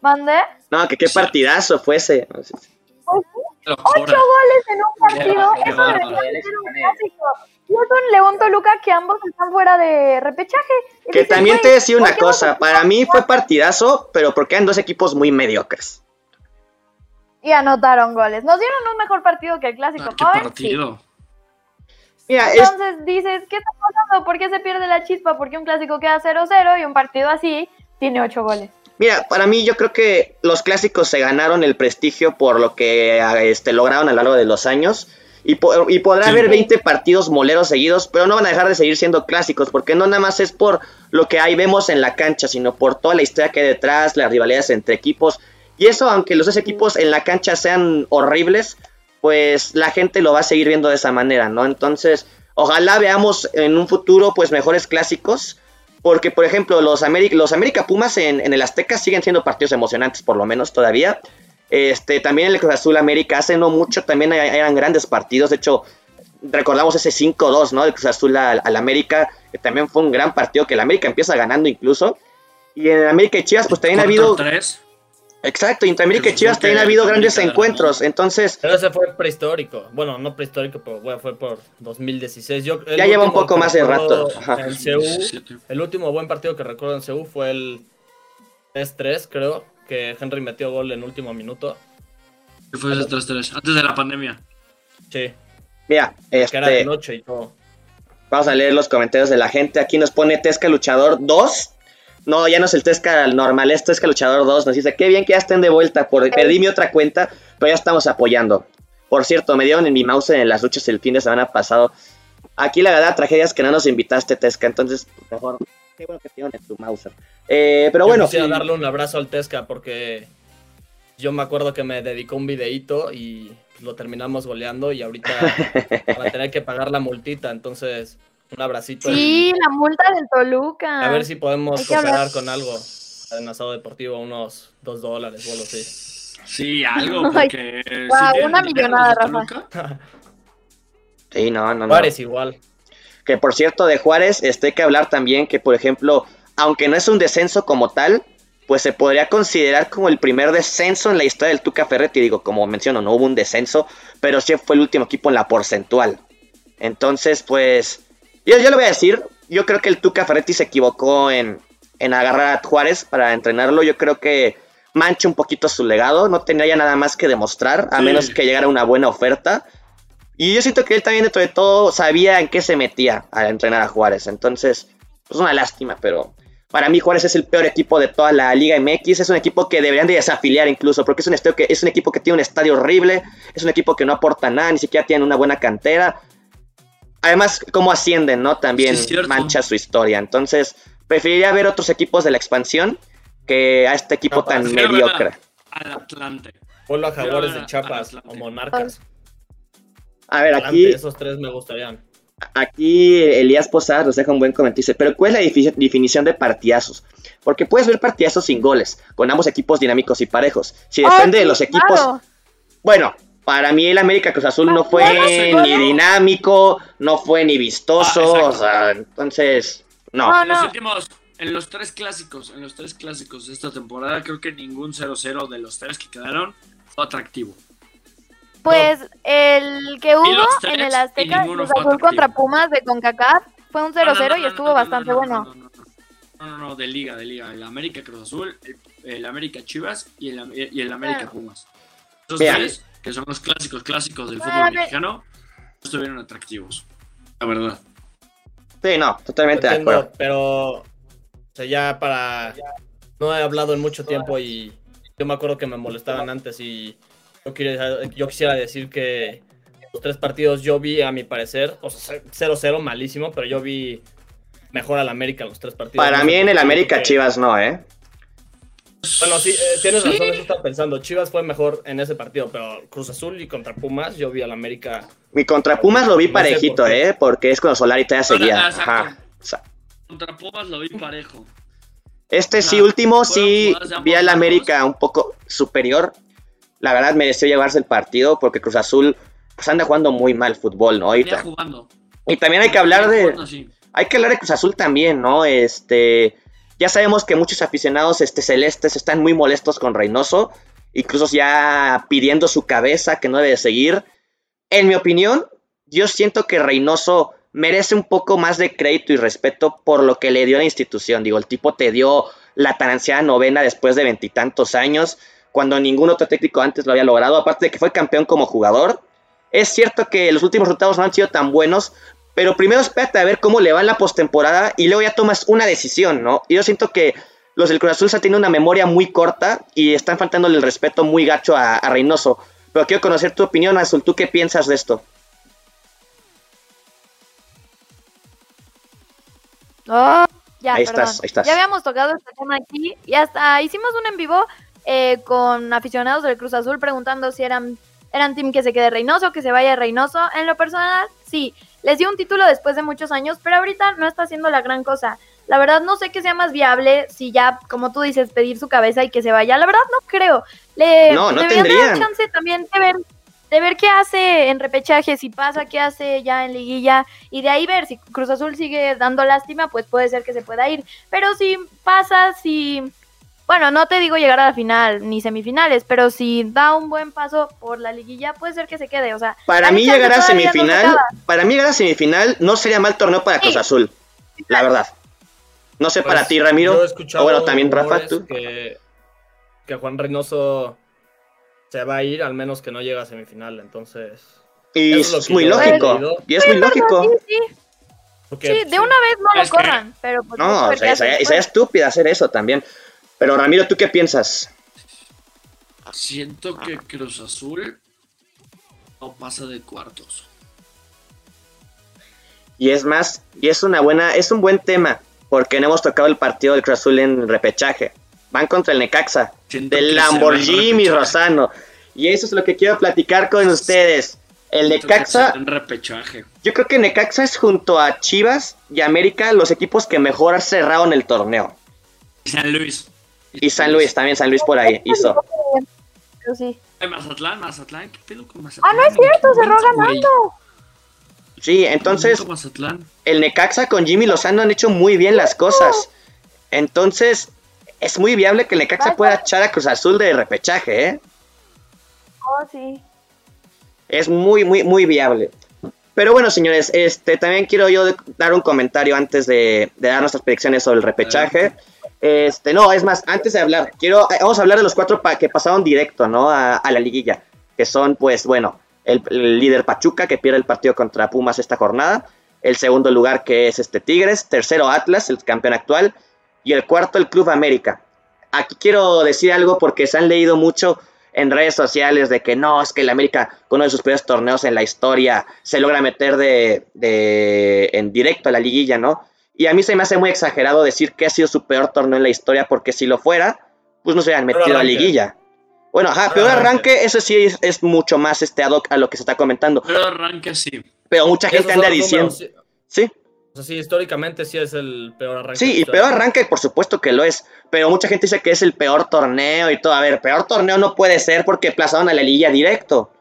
¿Mande? No, que qué partidazo fuese. Ocho goles en un partido, eso debería ser un clásico. Y es un León Toluca que ambos están fuera de repechaje. que también te decía una cosa, para mí fue partidazo, pero porque eran dos equipos muy mediocres. Y anotaron goles. Nos dieron un mejor partido que el clásico ah, ¿Qué partido? Entonces dices, ¿qué está pasando? ¿Por qué se pierde la chispa? Porque un clásico queda 0-0 y un partido así tiene ocho goles. Mira, para mí yo creo que los clásicos se ganaron el prestigio por lo que este, lograron a lo largo de los años. Y, y podrá haber 20 partidos moleros seguidos, pero no van a dejar de seguir siendo clásicos, porque no nada más es por lo que ahí vemos en la cancha, sino por toda la historia que hay detrás, las rivalidades entre equipos. Y eso, aunque los dos equipos en la cancha sean horribles, pues la gente lo va a seguir viendo de esa manera, ¿no? Entonces, ojalá veamos en un futuro, pues, mejores clásicos porque, por ejemplo, los, América, los América Pumas en, el Azteca siguen siendo partidos emocionantes, por lo menos todavía. Este, también el Cruz Azul América hace no mucho también eran grandes partidos. De hecho, recordamos ese 5-2, ¿no? Del Cruz Azul al, América, que también fue un gran partido que el América empieza ganando incluso. Y en América y Chivas, pues también ha habido. Exacto, entre América y Chivas también ha habido grandes encuentros, entonces... Pero ese fue prehistórico, bueno, no prehistórico, pero fue por 2016. Yo, ya lleva un poco más de rato. En el último buen partido que recuerdo en CEU fue el 3-3, creo, que Henry metió gol en último minuto. fue ese 3-3? Antes de la pandemia. Sí. Mira, este... Que era de noche y todo. Vamos a leer los comentarios de la gente. Aquí nos pone Tesca Luchador 2 no, ya no es el Tesca normal, es Tesca Luchador 2. Nos dice, qué bien que ya estén de vuelta. Por, perdí mi otra cuenta, pero ya estamos apoyando. Por cierto, me dieron en mi mouse en las luchas el fin de semana pasado. Aquí la verdad tragedia es que no nos invitaste, Tesca. Entonces, mejor, qué bueno que tienen en tu mouse. Eh, pero bueno. Quisiera darle un abrazo al Tesca porque yo me acuerdo que me dedicó un videíto y lo terminamos goleando y ahorita *laughs* va a tener que pagar la multita. Entonces, un abracito. Sí, la multa del Toluca. A ver si podemos cooperar con algo. En asado deportivo, unos dos dólares o algo así. Sí, algo, *laughs* porque. una millonada, Rafa. *laughs* sí, no, no, no. Juárez igual. Que por cierto, de Juárez, este hay que hablar también que, por ejemplo, aunque no es un descenso como tal, pues se podría considerar como el primer descenso en la historia del Tuca Ferretti. Digo, como menciono, no hubo un descenso, pero sí fue el último equipo en la porcentual. Entonces, pues, yo, yo lo voy a decir, yo creo que el Tuca Ferretti se equivocó en, agarrar a Juárez para entrenarlo. Yo creo que mancha un poquito su legado, no tenía ya nada más que demostrar, a menos que llegara una buena oferta. Y yo siento que él también, dentro de todo, sabía en qué se metía al entrenar a Juárez. Entonces, es una lástima, pero para mí Juárez es el peor equipo de toda la Liga MX. Es un equipo que deberían de desafiliar incluso, porque es un, que, es un equipo que tiene un estadio horrible, es un equipo que no aporta nada, ni siquiera tiene una buena cantera. Además, cómo ascienden, ¿no? También mancha su historia. Entonces, preferiría ver otros equipos de la expansión que a este equipo tan mediocre. Al Atlante. Ponlo a Jaguares de Chiapas o Monarcas. A ver, aquí. Esos tres me gustarían. Aquí Elías Posada nos deja un buen comentario. Dice, pero ¿cuál es la definición de partidazos? Porque puedes ver partidazos sin goles, con ambos equipos dinámicos y parejos. Si depende de los equipos... Bueno, Para mí el América Cruz Azul no fue ni dinámico, no fue ni vistoso, Ah, o sea, entonces, no. No, En los últimos, en los tres clásicos, en los tres clásicos de esta temporada, creo que ningún 0-0 de los tres que quedaron fue atractivo. Pues el que hubo tres, en el Azteca Cruz Azul contra Pumas de CONCACAF fue un 0-0 No, no, no, y estuvo no, no, bastante no, no, bueno. No, no, no. No, no, no, de liga, de liga. El América Cruz Azul, el, el América Chivas y el, y el América Ah. Pumas. Tres, que son los clásicos clásicos del Ah, fútbol me- mexicano, no estuvieron atractivos. La verdad. Sí, no, totalmente de acuerdo. pero o sea, ya para no he hablado en mucho tiempo y yo me acuerdo que me molestaban antes y yo quisiera, yo quisiera decir que los tres partidos yo vi a mi parecer, o sea, 0-0 malísimo, pero yo vi mejor al América los tres partidos. Para mí en el América Chivas no, ¿eh? Bueno, sí, eh, tienes Sí. razón, eso estaba pensando. Chivas fue mejor en ese partido, pero Cruz Azul y contra Pumas yo vi al América. Mi contra Pumas lo vi No parejito, por. ¿eh? Porque es cuando Solari todavía seguía. Ajá. O sea, Contra Pumas lo vi parejo. Este sí, último, sí vi al. América un poco superior. La verdad mereció llevarse el partido porque Cruz Azul pues anda jugando muy mal fútbol, ¿no? Ahorita. jugando. Y también hay que hablar de, hay que hablar de Cruz Azul también, ¿no? Este, ya sabemos que muchos aficionados este, celestes están muy molestos con Reynoso, incluso ya pidiendo su cabeza que no debe de seguir. En mi opinión, yo siento que Reynoso merece un poco más de crédito y respeto por lo que le dio a la institución. Digo, el tipo te dio la tan ansiada novena después de veintitantos años, cuando ningún otro técnico antes lo había logrado, aparte de que fue campeón como jugador. Es cierto que los últimos resultados no han sido tan buenos, pero primero espérate a ver cómo le va en la postemporada y luego ya tomas una decisión, ¿no? Y yo siento que los del Cruz Azul se tienen una memoria muy corta y están faltándole el respeto muy gacho a, a Reynoso. Pero quiero conocer tu opinión, Azul. ¿Tú qué piensas de esto? Oh, ya, Ahí perdón. estás, ahí estás. Ya habíamos tocado este tema aquí y hasta hicimos un en vivo eh, con aficionados del Cruz Azul preguntando si eran, eran team que se quede Reynoso, que se vaya Reynoso. En lo personal, sí, les dio un título después de muchos años, pero ahorita no está haciendo la gran cosa. La verdad no sé qué sea más viable si ya, como tú dices, pedir su cabeza y que se vaya. La verdad no creo. Le No, no tendrían. chance también de ver de ver qué hace en repechaje, si pasa, qué hace ya en liguilla y de ahí ver si Cruz Azul sigue dando lástima, pues puede ser que se pueda ir. Pero si pasa, si bueno, no te digo llegar a la final ni semifinales, pero si da un buen paso por la liguilla, puede ser que se quede, o sea, Para mí llegar a no semifinal, acaba. para mí llegar a semifinal no sería mal torneo para Sí. Cruz Azul, la verdad. No sé para Pues, ti, Ramiro. yo he escuchado O bueno, también Rafa, tú. Que, que Juan Reynoso se va a ir, al menos que no llega a semifinal. Entonces. Y es, muy lógico. Y es muy lógico. Sí, sí, porque, sí, de una vez no lo corran, pero pues No, o sea, sería estúpido hacer eso también. Pero Ramiro, ¿tú qué piensas? Siento que Cruz Azul no pasa de cuartos. Y es más, y es una buena, es un buen tema, porque no hemos tocado el partido del Cruz Azul en repechaje. Van contra el Necaxa, Siento del Lamborghini. Rosano. Y eso es lo que quiero platicar con ustedes. El Siento Necaxa, En repechaje. yo creo que Necaxa es junto a Chivas y América los equipos que mejor cerraron el torneo. San Luis. Y San Luis, también San Luis por ahí hizo. Pero sí. Mazatlán, Mazatlán, ¿qué pedo con Mazatlán? Ah, no es cierto, cerró ganando. Sí, entonces el Necaxa con Jimmy Lozano han hecho muy bien las cosas. Entonces, es muy viable que el Necaxa pueda echar a Cruz Azul de repechaje, ¿eh? Oh, sí. Es muy, muy, muy viable. Pero bueno, señores, este también quiero yo dar un comentario antes de, de dar nuestras predicciones sobre el repechaje. Este, no, es más, antes de hablar, quiero, eh, vamos a hablar de los cuatro que pasaron directo, ¿no? A, la liguilla. Que son, pues, bueno, el, líder Pachuca, que pierde el partido contra Pumas esta jornada. El segundo lugar, que es este Tigres. Tercero, Atlas, el campeón actual. Y el cuarto, el Club América. Aquí quiero decir algo porque se han leído mucho en redes sociales de que no, es que el América, con uno de sus primeros torneos en la historia, se logra meter de en directo a la liguilla, ¿no? Y a mí se me hace muy exagerado decir que ha sido su peor torneo en la historia, porque si lo fuera, pues no se hubieran Peor metido a liguilla. Bueno, ajá, Peor peor arranque, arranque. eso sí es, es mucho más este ad hoc a lo que se está comentando. Pero arranque sí. Pero mucha gente anda diciendo. números, sí. Sí, O sea, sí, históricamente sí es el peor arranque. Sí, y peor arranque, por supuesto que lo es. Pero mucha gente dice que es el peor torneo y todo. A ver, peor torneo no puede ser porque plazaron a la liguilla directo.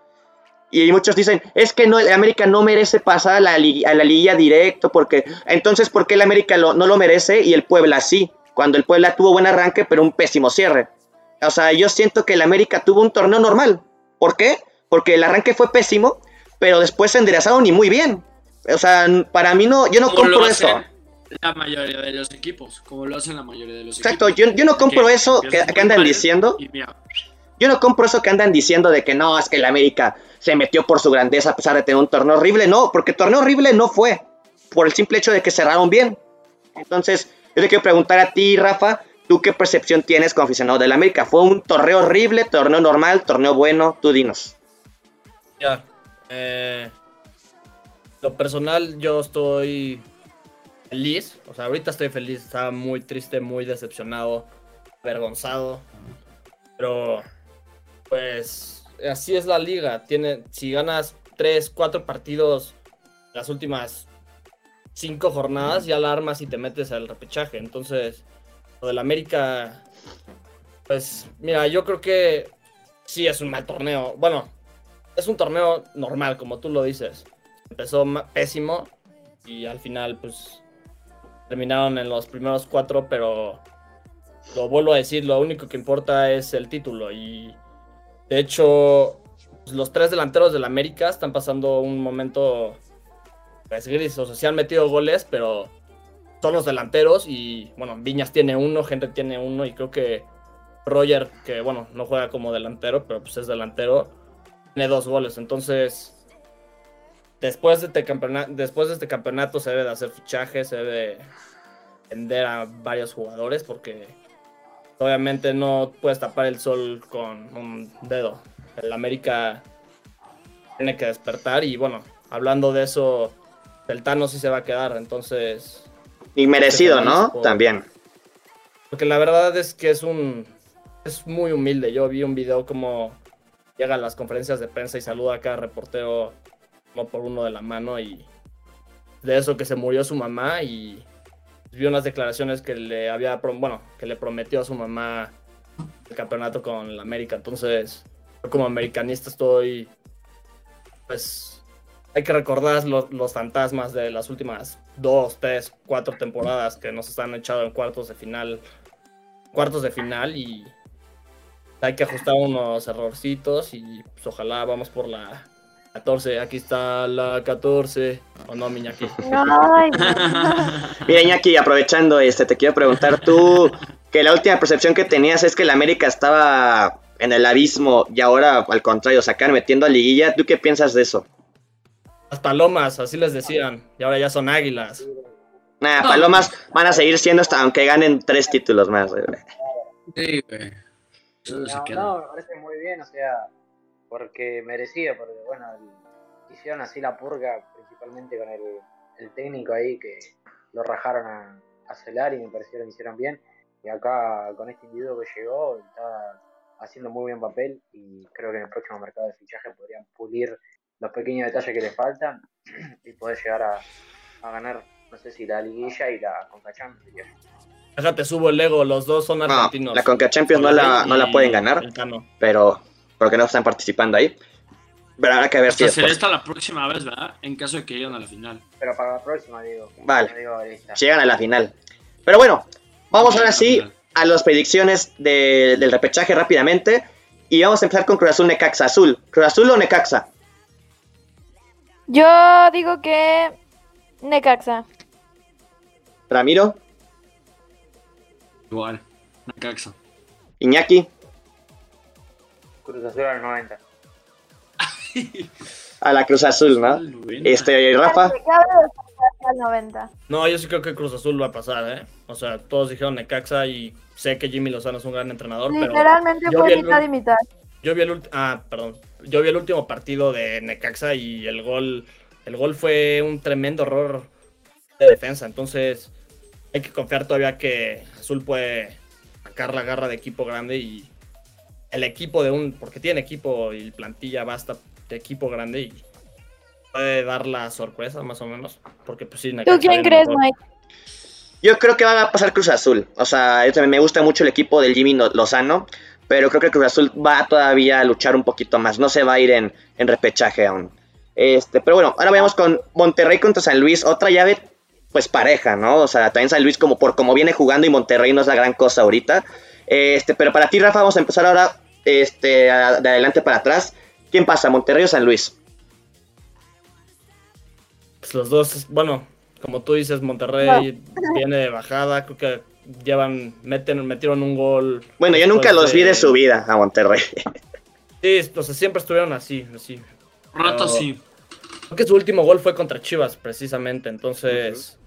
Y muchos dicen, es que no, el América no merece pasar a la, a la liguilla directo, porque entonces, ¿por qué el América no lo merece y el Puebla sí? Cuando el Puebla tuvo buen arranque, pero un pésimo cierre. O sea, yo siento que el América tuvo un torneo normal. ¿Por qué? Porque el arranque fue pésimo, pero después se enderezaron y muy bien. O sea, para mí no, yo no compro eso. La mayoría de los equipos, como lo hacen la mayoría de los Exacto, equipos. Exacto, yo, no compro eso que, andan diciendo. Yo no compro eso que andan diciendo de que no, es que el América se metió por su grandeza a pesar de tener un torneo horrible. No, porque torneo horrible no fue. Por el simple hecho de que cerraron bien. Entonces, yo te quiero preguntar a ti, Rafa, ¿tú qué percepción tienes como aficionado del América? ¿Fue un torneo horrible, torneo normal, torneo bueno? Tú dinos. Ya. Eh, lo personal, yo estoy feliz. O sea, ahorita estoy feliz. Estaba muy triste, muy decepcionado, avergonzado. Pero, pues, así es la liga. Tiene, si ganas 3, 4 partidos las últimas 5 jornadas, ya la armas y te metes al repechaje. Entonces, lo del América, pues, mira, yo creo que sí es un mal torneo. Bueno, es un torneo normal, como tú lo dices. Empezó pésimo y al final, pues, terminaron en los primeros cuatro, pero lo vuelvo a decir, lo único que importa es el título y de hecho, pues, los tres delanteros del América están pasando un momento pues, gris. O sea, se han metido goles, pero son los delanteros. Y bueno, Viñas tiene uno, Gente tiene uno. Y creo que Roger, que bueno, no juega como delantero, pero pues es delantero, tiene dos goles. Entonces, después de este campeonato, después de este campeonato se debe de hacer fichajes, se debe vender a varios jugadores porque obviamente no puedes tapar el sol con un dedo. El América tiene que despertar y bueno, hablando de eso, el Tano sí se va a quedar, entonces... Y merecido, ¿no? También. Porque la verdad es que es un... Es muy humilde. Yo vi un video como llega a las conferencias de prensa y saluda a cada reportero uno por uno de la mano y de eso que se murió su mamá y vi unas declaraciones que le había, bueno, que le prometió a su mamá el campeonato con la América. Entonces, yo como americanista estoy, pues, hay que recordar los, fantasmas de las últimas dos, tres, cuatro temporadas que nos están echado en cuartos de final, cuartos de final y hay que ajustar unos errorcitos y pues ojalá vamos por la 14, aquí está la 14. ¿O no, Miñaki? *laughs* Mira, Iñaki, aprovechando este, te quiero preguntar tú que la última percepción que tenías es que la América estaba en el abismo y ahora al contrario, sacar metiendo a liguilla. ¿Tú qué piensas de eso? Las palomas, así les decían, y ahora ya son águilas. Nah, palomas van a seguir siendo hasta aunque ganen tres títulos más. Sí, güey. No, me parece muy bien, o sea, porque merecido, porque bueno, hicieron así la purga, principalmente con el, técnico ahí que lo rajaron a, a Celar y me parecieron que hicieron bien. Y acá con este individuo que llegó, está haciendo muy buen papel y creo que en el próximo mercado de fichaje podrían pulir los pequeños detalles que le faltan *clears throat* y poder llegar a, ganar, no sé si la liguilla y la Conca Champions. Déjate, subo el ego, los dos son argentinos. la Conca Champions no la, no la pueden ganar, pero porque no están participando ahí. Pero habrá que ver si. Será esta la próxima vez, ¿verdad? En caso de que lleguen a la final. Pero para la próxima, digo. Vale. llegan a la final. Pero bueno, vamos ahora sí a las predicciones del repechaje rápidamente. Y vamos a empezar con Cruz Azul Necaxa Azul. ¿Cruz Azul o Necaxa? Yo digo que Necaxa. Ramiro. Igual, Necaxa. Iñaki. Cruz Azul al 90. a la Cruz Azul, ¿no? Este, Rafa. No, yo sí creo que Cruz Azul va a pasar, ¿eh? O sea, todos dijeron Necaxa y sé que Jimmy Lozano es un gran entrenador. Literalmente fue mitad y mitad. Yo vi el ah, perdón. Yo vi el último partido de Necaxa y el gol, el gol fue un tremendo error de defensa. Entonces, hay que confiar todavía que Azul puede sacar la garra de equipo grande y el equipo de un, porque tiene equipo y plantilla basta de equipo grande y puede dar la sorpresa más o menos, porque pues sí. ¿Tú quién crees, Mike? Yo creo que va a pasar Cruz Azul, o sea, me gusta mucho el equipo del Jimmy Lozano, pero creo que Cruz Azul va todavía a luchar un poquito más, no se va a ir en, en repechaje aún. Este, pero bueno, ahora vamos con Monterrey contra San Luis, otra llave pues pareja, ¿no? O sea, también San Luis como por como viene jugando y Monterrey no es la gran cosa ahorita. Este, pero para ti, Rafa, vamos a empezar ahora este, de adelante para atrás. ¿Quién pasa, Monterrey o San Luis? Pues los dos, bueno, como tú dices, Monterrey viene de bajada, creo que llevan, meten, metieron un gol. Bueno, yo nunca los vi de su vida a Monterrey. Sí, o sea, siempre estuvieron así, así. Rato sí. Creo que su último gol fue contra Chivas, precisamente, entonces...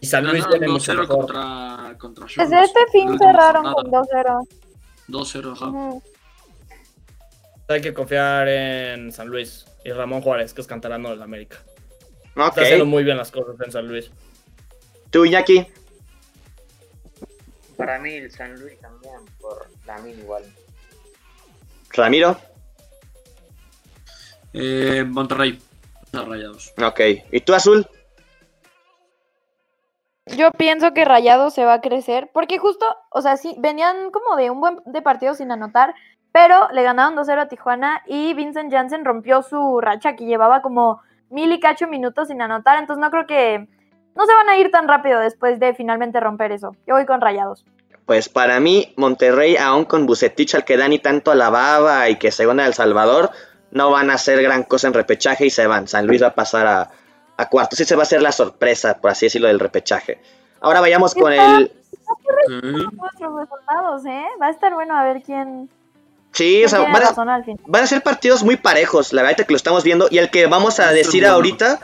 y San Luis tiene mucho contra, contra Chivas. Desde este fin cerraron con 2-0. 2-0, ajá. Hay que confiar en San Luis y Ramón Juárez, que es cantarano del América. Okay. Está haciendo muy bien las cosas en San Luis. ¿Tú, Iñaki? Para mí el San Luis también, por mí igual. ¿Ramiro? Eh, Monterrey. Rayados. Ok. ¿Y tú, Azul? Yo pienso que Rayados se va a crecer, porque justo, o sea, sí, venían como de un buen de partido sin anotar, pero le ganaron 2-0 a Tijuana y Vincent Janssen rompió su racha que llevaba como mil y cacho minutos sin anotar, entonces no creo que no se van a ir tan rápido después de finalmente romper eso. Yo voy con Rayados. Pues para mí, Monterrey, aún con Bucetich al que Dani tanto alababa y que según El Salvador, no van a hacer gran cosa en repechaje y se van. San Luis va a pasar a, a cuartos. Sí se va a hacer la sorpresa, por así decirlo, del repechaje. Ahora vayamos con el... resultados, ¿eh? Va a estar bueno a ver quién... Sí, o sea, van a, ser partidos muy parejos, la verdad que lo estamos viendo. Y el que vamos a decir ahorita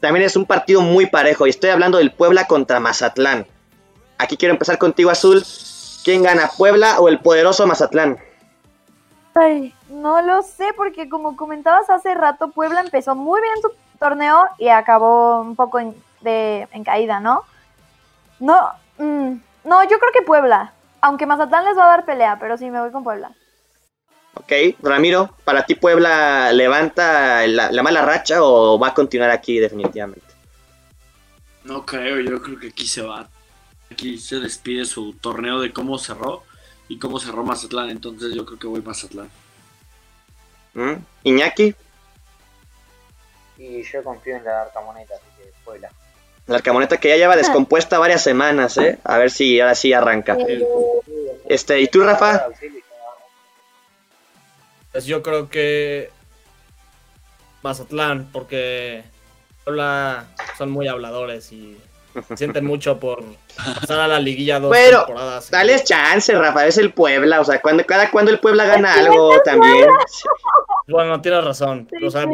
también es un partido muy parejo. Y estoy hablando del Puebla contra Mazatlán. Aquí quiero empezar contigo, Azul. ¿Quién gana, Puebla o el poderoso Mazatlán? Ay, no lo sé, porque como comentabas hace rato, Puebla empezó muy bien su torneo y acabó un poco en, de, en caída, ¿no? No, mm, no, yo creo que Puebla. Aunque Mazatlán les va a dar pelea, pero sí, me voy con Puebla. Ok, Ramiro, ¿para ti Puebla levanta la, la mala racha o va a continuar aquí definitivamente? No creo, yo creo que aquí se va. Aquí se despide su torneo de cómo cerró y cómo cerró Mazatlán, entonces yo creo que voy Mazatlán. ¿Mm? ¿Iñaki? Y yo confío en la Arcamoneta, así que Puebla. La Arcamoneta que ya lleva descompuesta varias semanas, ¿eh? A ver si ahora sí arranca. Este, ¿y tú, Rafa? Pues yo creo que Mazatlán, porque Puebla son muy habladores y *laughs* sienten mucho por pasar a la liguilla dos Pero, Dale chance, Rafa, es el Puebla, o sea, cuando, cada cuando el Puebla gana algo también. *laughs* Bueno, tienes razón. O sea,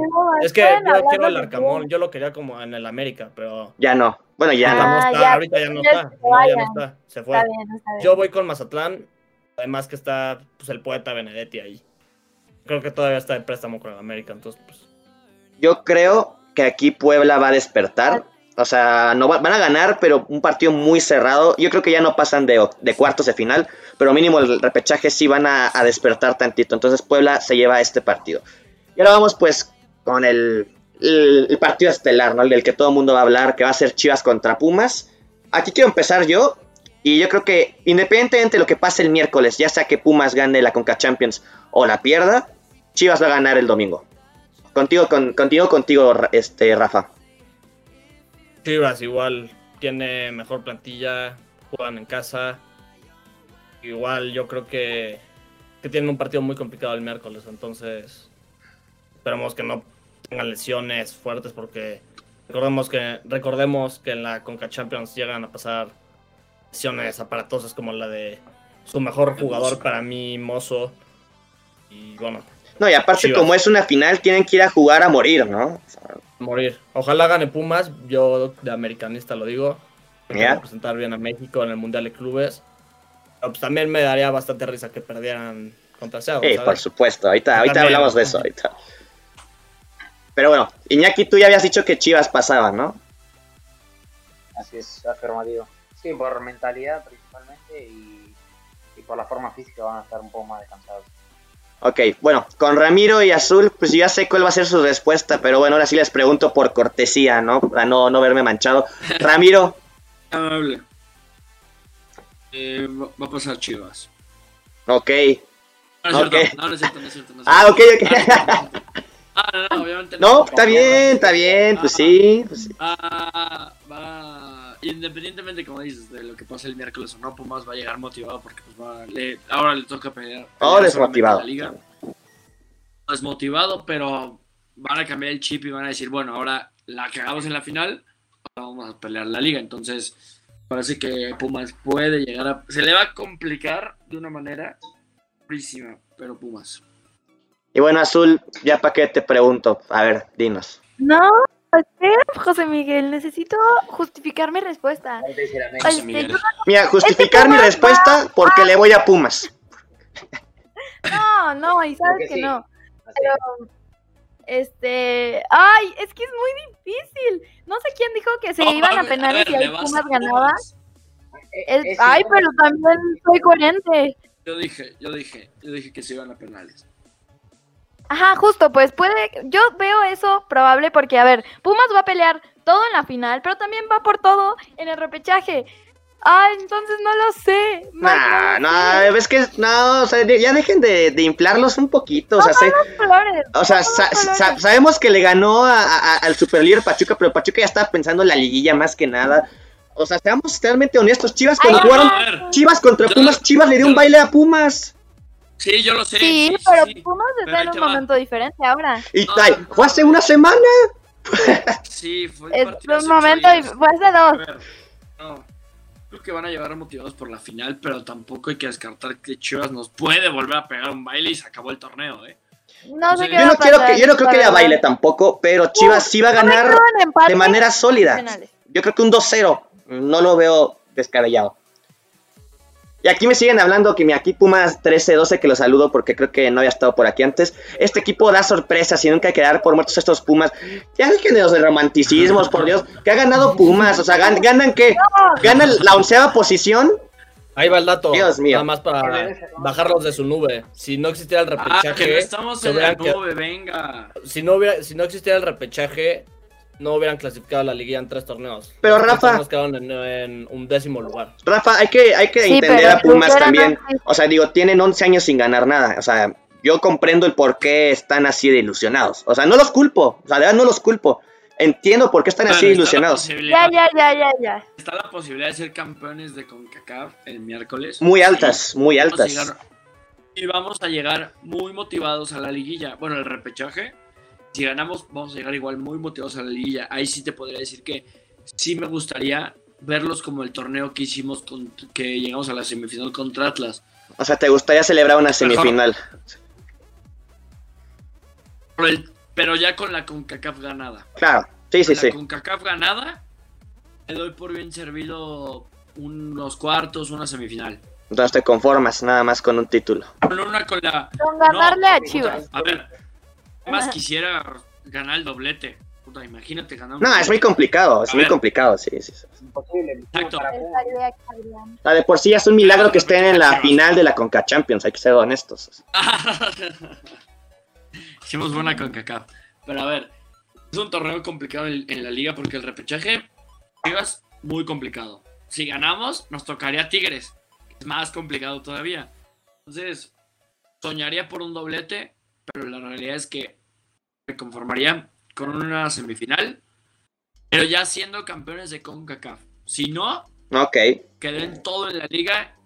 es que yo quiero el Arcamón, yo lo quería como en el América, pero. Ya no. Bueno, ya no. Ah, está, ahorita ya no está. ya no está. Se fue. Yo voy con Mazatlán, además que está pues, el poeta Benedetti ahí. Creo que todavía está de préstamo con el América, entonces pues. Yo creo que aquí Puebla va a despertar o sea, no van a ganar, pero un partido muy cerrado. Yo creo que ya no pasan de, cuartos de final, pero mínimo el repechaje sí van a, despertar tantito. Entonces Puebla se lleva este partido. Y ahora vamos pues con el, partido estelar, ¿no? El del que todo el mundo va a hablar, que va a ser Chivas contra Pumas. Aquí quiero empezar yo. Y yo creo que independientemente de lo que pase el miércoles, ya sea que Pumas gane la Conca Champions o la pierda, Chivas va a ganar el domingo. Contigo, con, contigo, contigo, este, Rafa. Chivas igual tiene mejor plantilla, juegan en casa. Igual yo creo que, que tienen un partido muy complicado el miércoles, entonces esperemos que no tengan lesiones fuertes porque recordemos que recordemos que en la Conca Champions llegan a pasar lesiones aparatosas como la de su mejor jugador para mí, Mozo. Y bueno. No, y aparte como es una final tienen que ir a jugar a morir, ¿no? Morir. Ojalá gane Pumas, yo de americanista lo digo. Yeah. Representar bien a México en el Mundial de Clubes. Pero pues también me daría bastante risa que perdieran contra Seattle. Sí, por supuesto. Ahorita, ahorita hablamos de eso. Ahorita. Pero bueno, Iñaki, tú ya habías dicho que Chivas pasaba, ¿no? Así es, afirmativo. Sí, por mentalidad principalmente y, y por la forma física van a estar un poco más descansados. Ok, bueno, con Ramiro y Azul, pues ya sé cuál va a ser su respuesta, pero bueno, ahora sí les pregunto por cortesía, ¿no? Para no, no verme manchado. *laughs* Ramiro. Amable. Eh, va a pasar Chivas. Ok. No, no, Ok. es cierto, no, no es cierto, no es cierto. no es Ah, ok, cierto. ok. Ah, no, no, obviamente No, está bien, está bien, pues sí. Pues sí. Ah, va, independientemente, como dices, de lo que pase el miércoles o no, Pumas va a llegar motivado porque pues va, le, ahora le toca pelear. Pelear desmotivado. solamente la liga. Desmotivado, pero van a cambiar el chip y van a decir, bueno, ahora la cagamos en la final, ahora vamos a pelear la liga. Entonces, parece que Pumas puede llegar a... Se le va a complicar de una manera durísima, pero Pumas. Y bueno, Azul, ya para qué te pregunto. A ver, dinos. No, espera, José Miguel, necesito justificar mi respuesta. José Este, Miguel. Mira, justificar mi respuesta porque le voy a Pumas. no, no, y sabes Porque que sí. no. Pero, este, ay, es que es muy difícil. No sé quién dijo que se No, iban a penales ver, y ahí a Pumas ganaba. Pumas. Es- es ay, pero también soy coherente. Yo dije, yo dije, yo dije que se iban a penales. Ajá, justo, pues puede, yo veo eso probable porque, a ver, Pumas va a pelear todo en la final, pero también va por todo en el repechaje. Ay, entonces no lo sé. Mike, Nah, no no, lo es que no, o sea, ya dejen de, de inflarlos un poquito, o sea, sé- sé. Flores, o sea, no sa- colores. sa- sabemos que le ganó a- a- al superlíder Pachuca, pero Pachuca ya estaba pensando en la liguilla más que nada. O sea, seamos realmente honestos, Chivas cuando Ay, jugaron Chivas contra Pumas, Chivas le dio un baile a Pumas. Sí, yo lo sé. Sí, sí, pero sí. Pumas está en un momento diferente ahora. Y no, fue hace una semana. Sí, fue un momento, fue hace A dos. ver, no. Creo que van a llegar motivados por la final, pero tampoco hay que descartar que Chivas nos puede volver a pegar un baile y se acabó el torneo, ¿eh? No sé Yo qué Yo va no quiero que, yo no creo que haya verdad. baile tampoco, pero Chivas sí va a ganar de manera sólida. Yo creo que un 2-0. No lo veo descabellado. Y aquí me siguen hablando que mi aquí Pumas 13-12, que lo saludo porque creo que no había estado por aquí antes. Este equipo da sorpresas y nunca hay que dar por muertos a estos Pumas. Ya dejen de los de romanticismos, por Dios. Que ha ganado Pumas. O sea, gan- ganan que ganan la onceava posición. Ahí va el dato. Dios mío. Nada más para bajarlos de su nube. Si no existiera el Ah, repechaje. que no estamos en la nube, venga. si, no hubiera, si no existiera el repechaje, no hubieran clasificado a la liguilla en tres torneos. Pero, Rafa- torneos quedaron en, en un décimo lugar. Rafa, hay que, hay que Sí, entender a Pumas también. no. O sea, digo, tienen 11 años sin ganar nada. O sea, yo comprendo el por qué están así de ilusionados. O sea, no los culpo. O sea, de verdad no los culpo. Entiendo por qué están así está ilusionados. Ya, ya, ya, ya, ya. Está la posibilidad de ser campeones de CONCACAF el miércoles. Muy Sí. altas, muy Vamos altas. llegar- y vamos a llegar muy motivados a la liguilla. Bueno, el repechaje. Si ganamos, vamos a llegar igual muy motivados a la liguilla. Ahí sí te podría decir que sí me gustaría verlos como el torneo que hicimos, con, que llegamos a la semifinal contra Atlas. O sea, te gustaría celebrar una semifinal. Pero, el- pero ya con la CONCACAF ganada. Claro, sí, sí, Con sí. la CONCACAF ganada, le doy por bien servido unos cuartos, una semifinal. Entonces te conformas nada más con un título. Con una con la. Con ganarle a Chivas. A ver, ¿qué más quisiera ganar el doblete? Puta, imagínate ganar un No, es muy complicado, es A muy ver. complicado, sí, sí. sí. Imposible. Exacto. O sea, de por sí ya es un milagro que estén en la final de la Conca Champions, hay que ser honestos. *laughs* Hicimos buena con CACAF. Pero a ver, es un torneo complicado en, en la liga porque el repechaje Chivas muy complicado. Si ganamos, nos tocaría Tigres. que Es más complicado todavía. Entonces, soñaría por un doblete, pero la realidad es que me conformaría con una semifinal, pero ya siendo campeones de CONCACAF. Si no, Ok. queden todo en la liga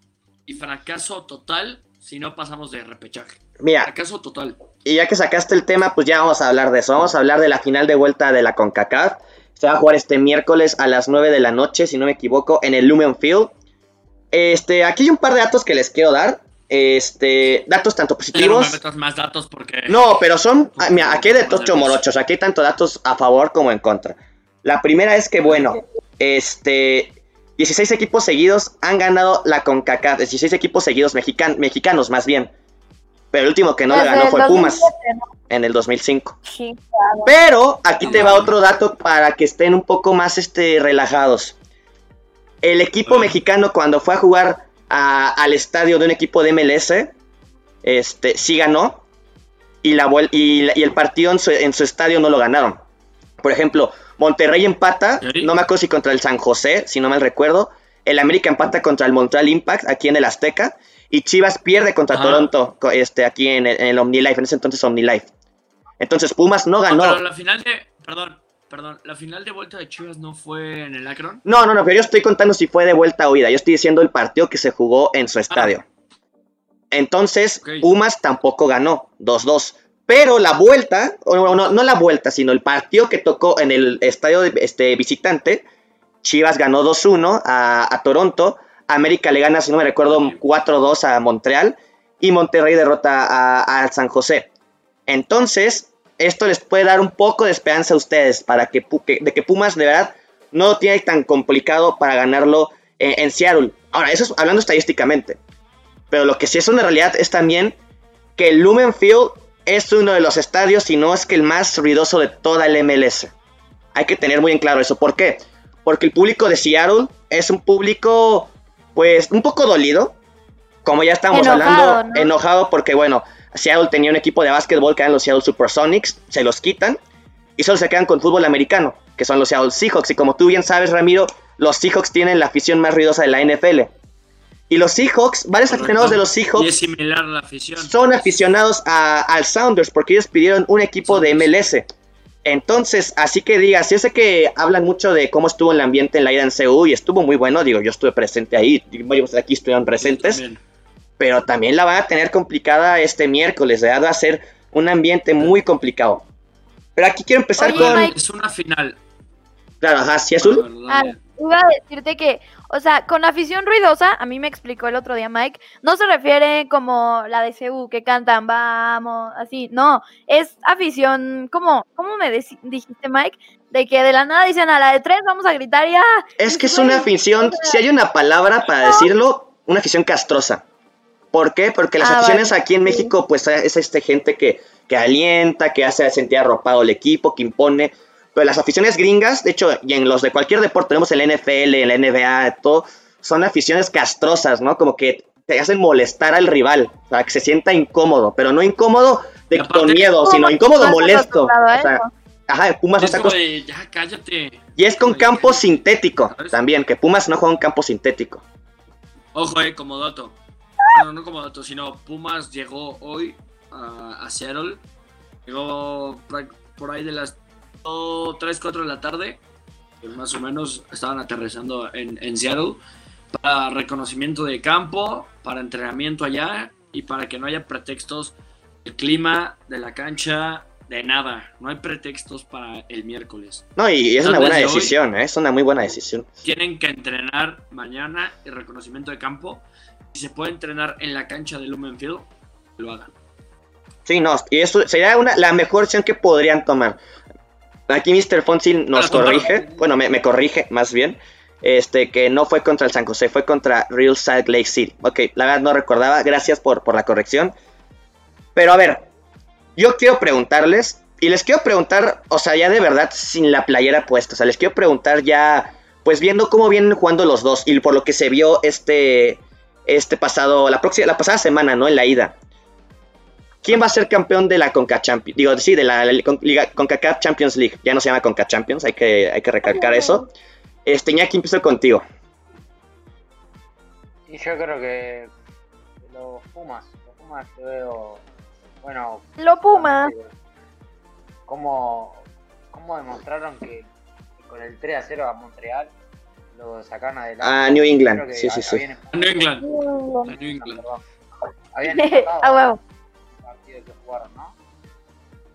y fracaso total si no pasamos de repechaje. Mira, Fracaso total. y ya que sacaste el tema, pues ya vamos a hablar de eso. Vamos a hablar de la final de vuelta de la CONCACAF. Se va a jugar este miércoles a las 9 de la noche, si no me equivoco, en el Lumen Field. Este, aquí hay un par de datos que les quiero dar. Este, datos tanto no positivos. me metas más datos porque. No, pero son. ah, Mira, aquí hay de tocho morochos. Aquí hay tanto datos a favor como en contra. La primera es que, bueno, este. 16 equipos seguidos han ganado la CONCACAF. 16 equipos seguidos mexican- mexicanos, más bien. Pero el último que no le Desde ganó el fue Pumas 2007, ¿no? en el 2005. Sí. Pero aquí te va otro dato para que estén un poco más este, relajados. El equipo mexicano cuando fue a jugar a- al estadio de un equipo de MLS, este, sí ganó. Y, la, y, la- y el partido en su, en su estadio no lo ganaron. Por ejemplo, Monterrey empata, no me acuerdo si contra el San José, si no mal recuerdo. El América empata contra el Montreal Impact aquí en el Azteca. y Chivas pierde contra Ajá. Toronto este, aquí en el, en el OmniLife, en ese entonces OmniLife. Entonces Pumas no No, ganó. pero la final de. Perdón, perdón. La final de vuelta de Chivas no fue en el Akron. No, no, no, pero yo estoy contando si fue de vuelta o ida. Yo estoy diciendo el partido que se jugó en su estadio. Entonces, Ok. Pumas tampoco ganó 2-2. Pero la vuelta, o no, no, no la vuelta, sino el partido que tocó en el estadio de, este, visitante, Chivas ganó 2-1 a, a Toronto. América le gana, si no me recuerdo, 4-2 a Montreal. Y Monterrey derrota a, a San José. Entonces, esto les puede dar un poco de esperanza a ustedes para que, de que Pumas de verdad no lo tiene tan complicado para ganarlo en, en Seattle. Ahora, eso es hablando estadísticamente. Pero lo que sí es una realidad es también que el Lumen Field es uno de los estadios, si no es que el más ruidoso de toda el MLS. Hay que tener muy en claro eso. ¿Por qué? Porque el público de Seattle es un público, pues, un poco dolido. Como ya estamos Enojado, hablando, ¿no? enojado porque, bueno, Seattle tenía un equipo de básquetbol que eran los Seattle Supersonics, se los quitan y solo se quedan con fútbol americano, que son los Seattle Seahawks. Y como tú bien sabes, Ramiro, los Seahawks tienen la afición más ruidosa de la NFL. Y los Seahawks, varios aficionados de los Y es Seahawks similar la afición. son aficionados a- al Sounders porque ellos pidieron un equipo de MLS. Entonces, así que digas, yo sé que hablan mucho de cómo estuvo el ambiente en la ida en CU y estuvo muy bueno, digo, yo estuve presente ahí, varios de aquí estuvieron presentes. Pero también la van a tener complicada este miércoles, de verdad va a ser un ambiente muy complicado. Pero aquí quiero empezar Oye, con... Mike. Es una final. Claro, ajá, sí, azul. Ah, iba a decirte que, o sea, con afición ruidosa, a mí me explicó el otro día Mike, no se refiere como la de CU que cantan, vamos, así, no, es afición, como, ¿cómo me dijiste Mike? De que de la nada dicen a la de tres vamos a gritar ya. Es que es una afición, si hay una palabra para decirlo, una afición castrosa. ¿Por qué? Porque las Ah, aficiones vale. aquí en México, pues es este gente que, que alienta, que hace sentir arropado el equipo, que impone. Pero las aficiones gringas, de hecho, y en los de cualquier deporte, tenemos el NFL, el NBA, todo, son aficiones castrosas, ¿no? Como que te hacen molestar al rival, para que se sienta incómodo, pero no incómodo de, con miedo, sino incómodo molesto. O sea, eso. ajá, Pumas está de, ya cállate. Y es con Oye, campo sintético ¿Sabes? también, que Pumas no juega en campo sintético. Ojo, eh, como dato. No, no como dato, sino Pumas llegó hoy a, a Seattle. Llegó por ahí de las 3, 4 de la tarde. que Más o menos estaban aterrizando en, en Seattle. Para reconocimiento de campo, para entrenamiento allá y para que no haya pretextos del clima, de la cancha, de nada. No hay pretextos para el miércoles. No, y es Tal una buena vez de hoy- decisión, ¿eh? es una muy buena decisión. tienen que entrenar mañana y reconocimiento de campo. Si se puede entrenar en la cancha de Lumenfield, lo hagan. Sí, no, y eso sería una, la mejor opción que podrían tomar. Aquí Mr. Fonsi nos corrige, bueno, me, me corrige más bien, este, que no fue contra el San José, fue contra Real Salt Lake City. Ok, la verdad no recordaba, gracias por, por la corrección. Pero a ver, yo quiero preguntarles, y les quiero preguntar, o sea, ya de verdad sin la playera puesta, o sea, les quiero preguntar ya, pues viendo cómo vienen jugando los dos, y por lo que se vio este, este pasado, la, próxima, la pasada semana, ¿no? En la ida. ¿Quién va a ser campeón de la Conca Champions? Digo, sí, de la, la Con- Liga- CONCACAF Champions League. Ya no se llama Conca Champions, hay que, hay que recalcar eso. Este, Iñaki, empiezo contigo. Y yo creo que los Pumas, los Pumas yo veo, bueno, Lo Puma. cómo, cómo demostraron que con el 3 a 0 a Montreal lo sacaron adelante. Ah, New England, sí, sí, sí. A New England. A New England. Habían *laughs* empatado A huevo. el partido que jugaron, ¿no?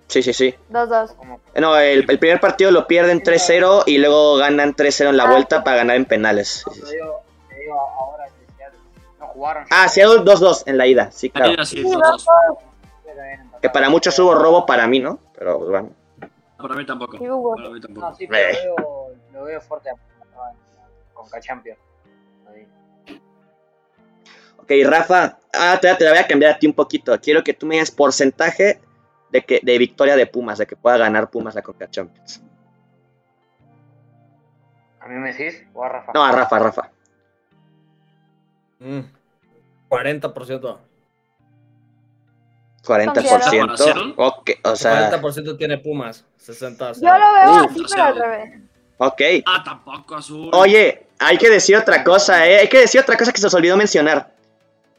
Sí, sí, sí. Dos, dos. Como No, el, el primer partido lo pierden 3-0 y luego ganan 3-0 en la Ah. vuelta para ganar en penales. Sí, sí, sí. digo, te digo ahora que Seattle no jugaron. Ah, Seattle 2-2 en la ida, sí, claro. Ahí sí, Sí, dos, dos, dos. dos. Pero habían empatado. Que para muchos hubo robo, para mí, ¿no? Pero bueno. Para mí tampoco. Para mí tampoco. No, sí, pero Eh. veo, lo veo fuerte a- con K-Champions. Ahí. Ok, Rafa, ah, te, te la voy a cambiar a ti un poquito. Quiero que tú me digas porcentaje de, que, de victoria de Pumas, de que pueda ganar Pumas la Conca Champions. ¿A mí me decís? ¿O a Rafa? No, a Rafa, Rafa. Mm, 40%. 40%. ¿Seattle? Ok, o sea, 40% tiene Pumas. 60. Yo lo veo así, pero al revés. ok. Ah, tampoco azul. Oye, hay que decir otra cosa, ¿eh? Hay que decir otra cosa que se os olvidó mencionar.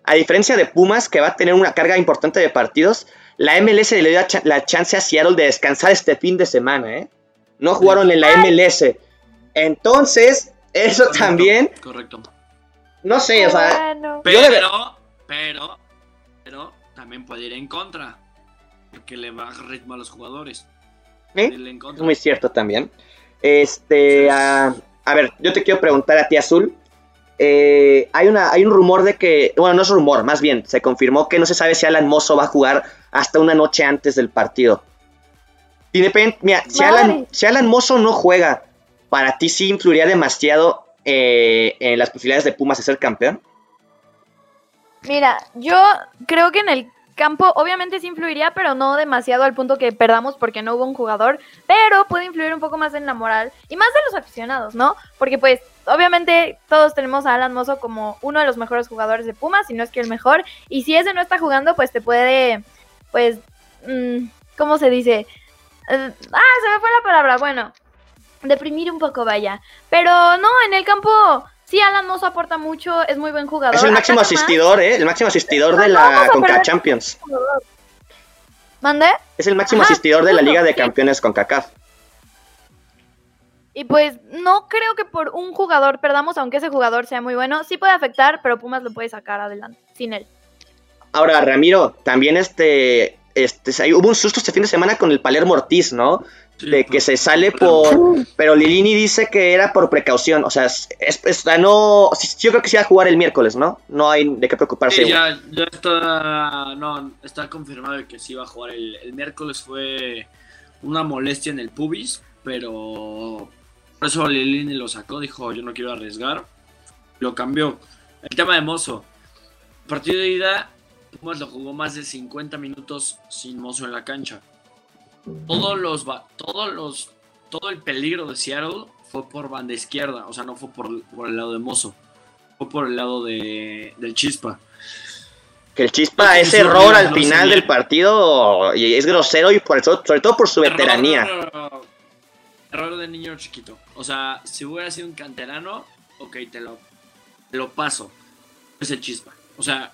a diferencia de Pumas, que va a tener una carga importante de partidos, la MLS le dio la chance a Seattle de descansar este fin de semana, ¿eh? No jugaron en la MLS. Entonces, eso también. Correcto. No sé, o sea. Pero, pero, pero, también puede ir en contra. Porque le baja ritmo a los jugadores. ¿Eh? Muy cierto también. Este, a ver, yo te quiero preguntar a ti, Azul. Eh, hay, una, hay un rumor de que, bueno, no es rumor, más bien, se confirmó que no se sabe si Alan Mozo va a jugar hasta una noche antes del partido. Mira, si Alan, si Alan, Mozo no juega, ¿para ti sí influiría demasiado eh, en las posibilidades de Pumas de ser campeón? Mira, yo creo que en el campo obviamente sí influiría, pero no demasiado al punto que perdamos porque no hubo un jugador, pero puede influir un poco más en la moral y más de los aficionados, ¿no? Porque pues obviamente todos tenemos a Alan Mozo como uno de los mejores jugadores de Pumas, si no es que el mejor, y si ese no está jugando, pues te puede, pues, mm, ¿cómo se dice? Eh, ah, se me fue la palabra, bueno, deprimir un poco, vaya. Pero no, en el campo Sí, Alan Mozo aporta mucho, es muy buen jugador. Es el máximo asistidor, ¿eh? El máximo asistidor de la Conca Champions. ¿Mande? Es el máximo asistidor de la Liga de Campeones con CACAF. Y pues no creo que por un jugador perdamos, aunque ese jugador sea muy bueno. Sí puede afectar, pero Pumas lo puede sacar adelante, sin él. Ahora, Ramiro, también este, este, hubo un susto este fin de semana con el Palermo Ortiz, ¿no? De que se sale por... Pero Lilini dice que era por precaución, o sea, es, no... Yo creo que sí va a jugar el miércoles, ¿no? No hay de qué preocuparse. Ya, ya, está... No, está confirmado que sí va a jugar. El, el, miércoles fue una molestia en el pubis, pero... Por eso Lilini lo sacó, dijo, yo no quiero arriesgar. Lo cambió. El tema de Mozo. Partido de ida, Pumas lo jugó más de 50 minutos sin Mozo en la cancha todos los, todos los, todo el peligro de Seattle fue por banda izquierda, o sea, no fue por, el lado de Mozo, fue por el lado de, del Chispa. Que el Chispa, ese error al final del partido y es grosero y por sobre todo por su veteranía. Error, de niño chiquito. O sea, si hubiera sido un canterano, ok, te lo, te lo paso. Es el Chispa. O sea,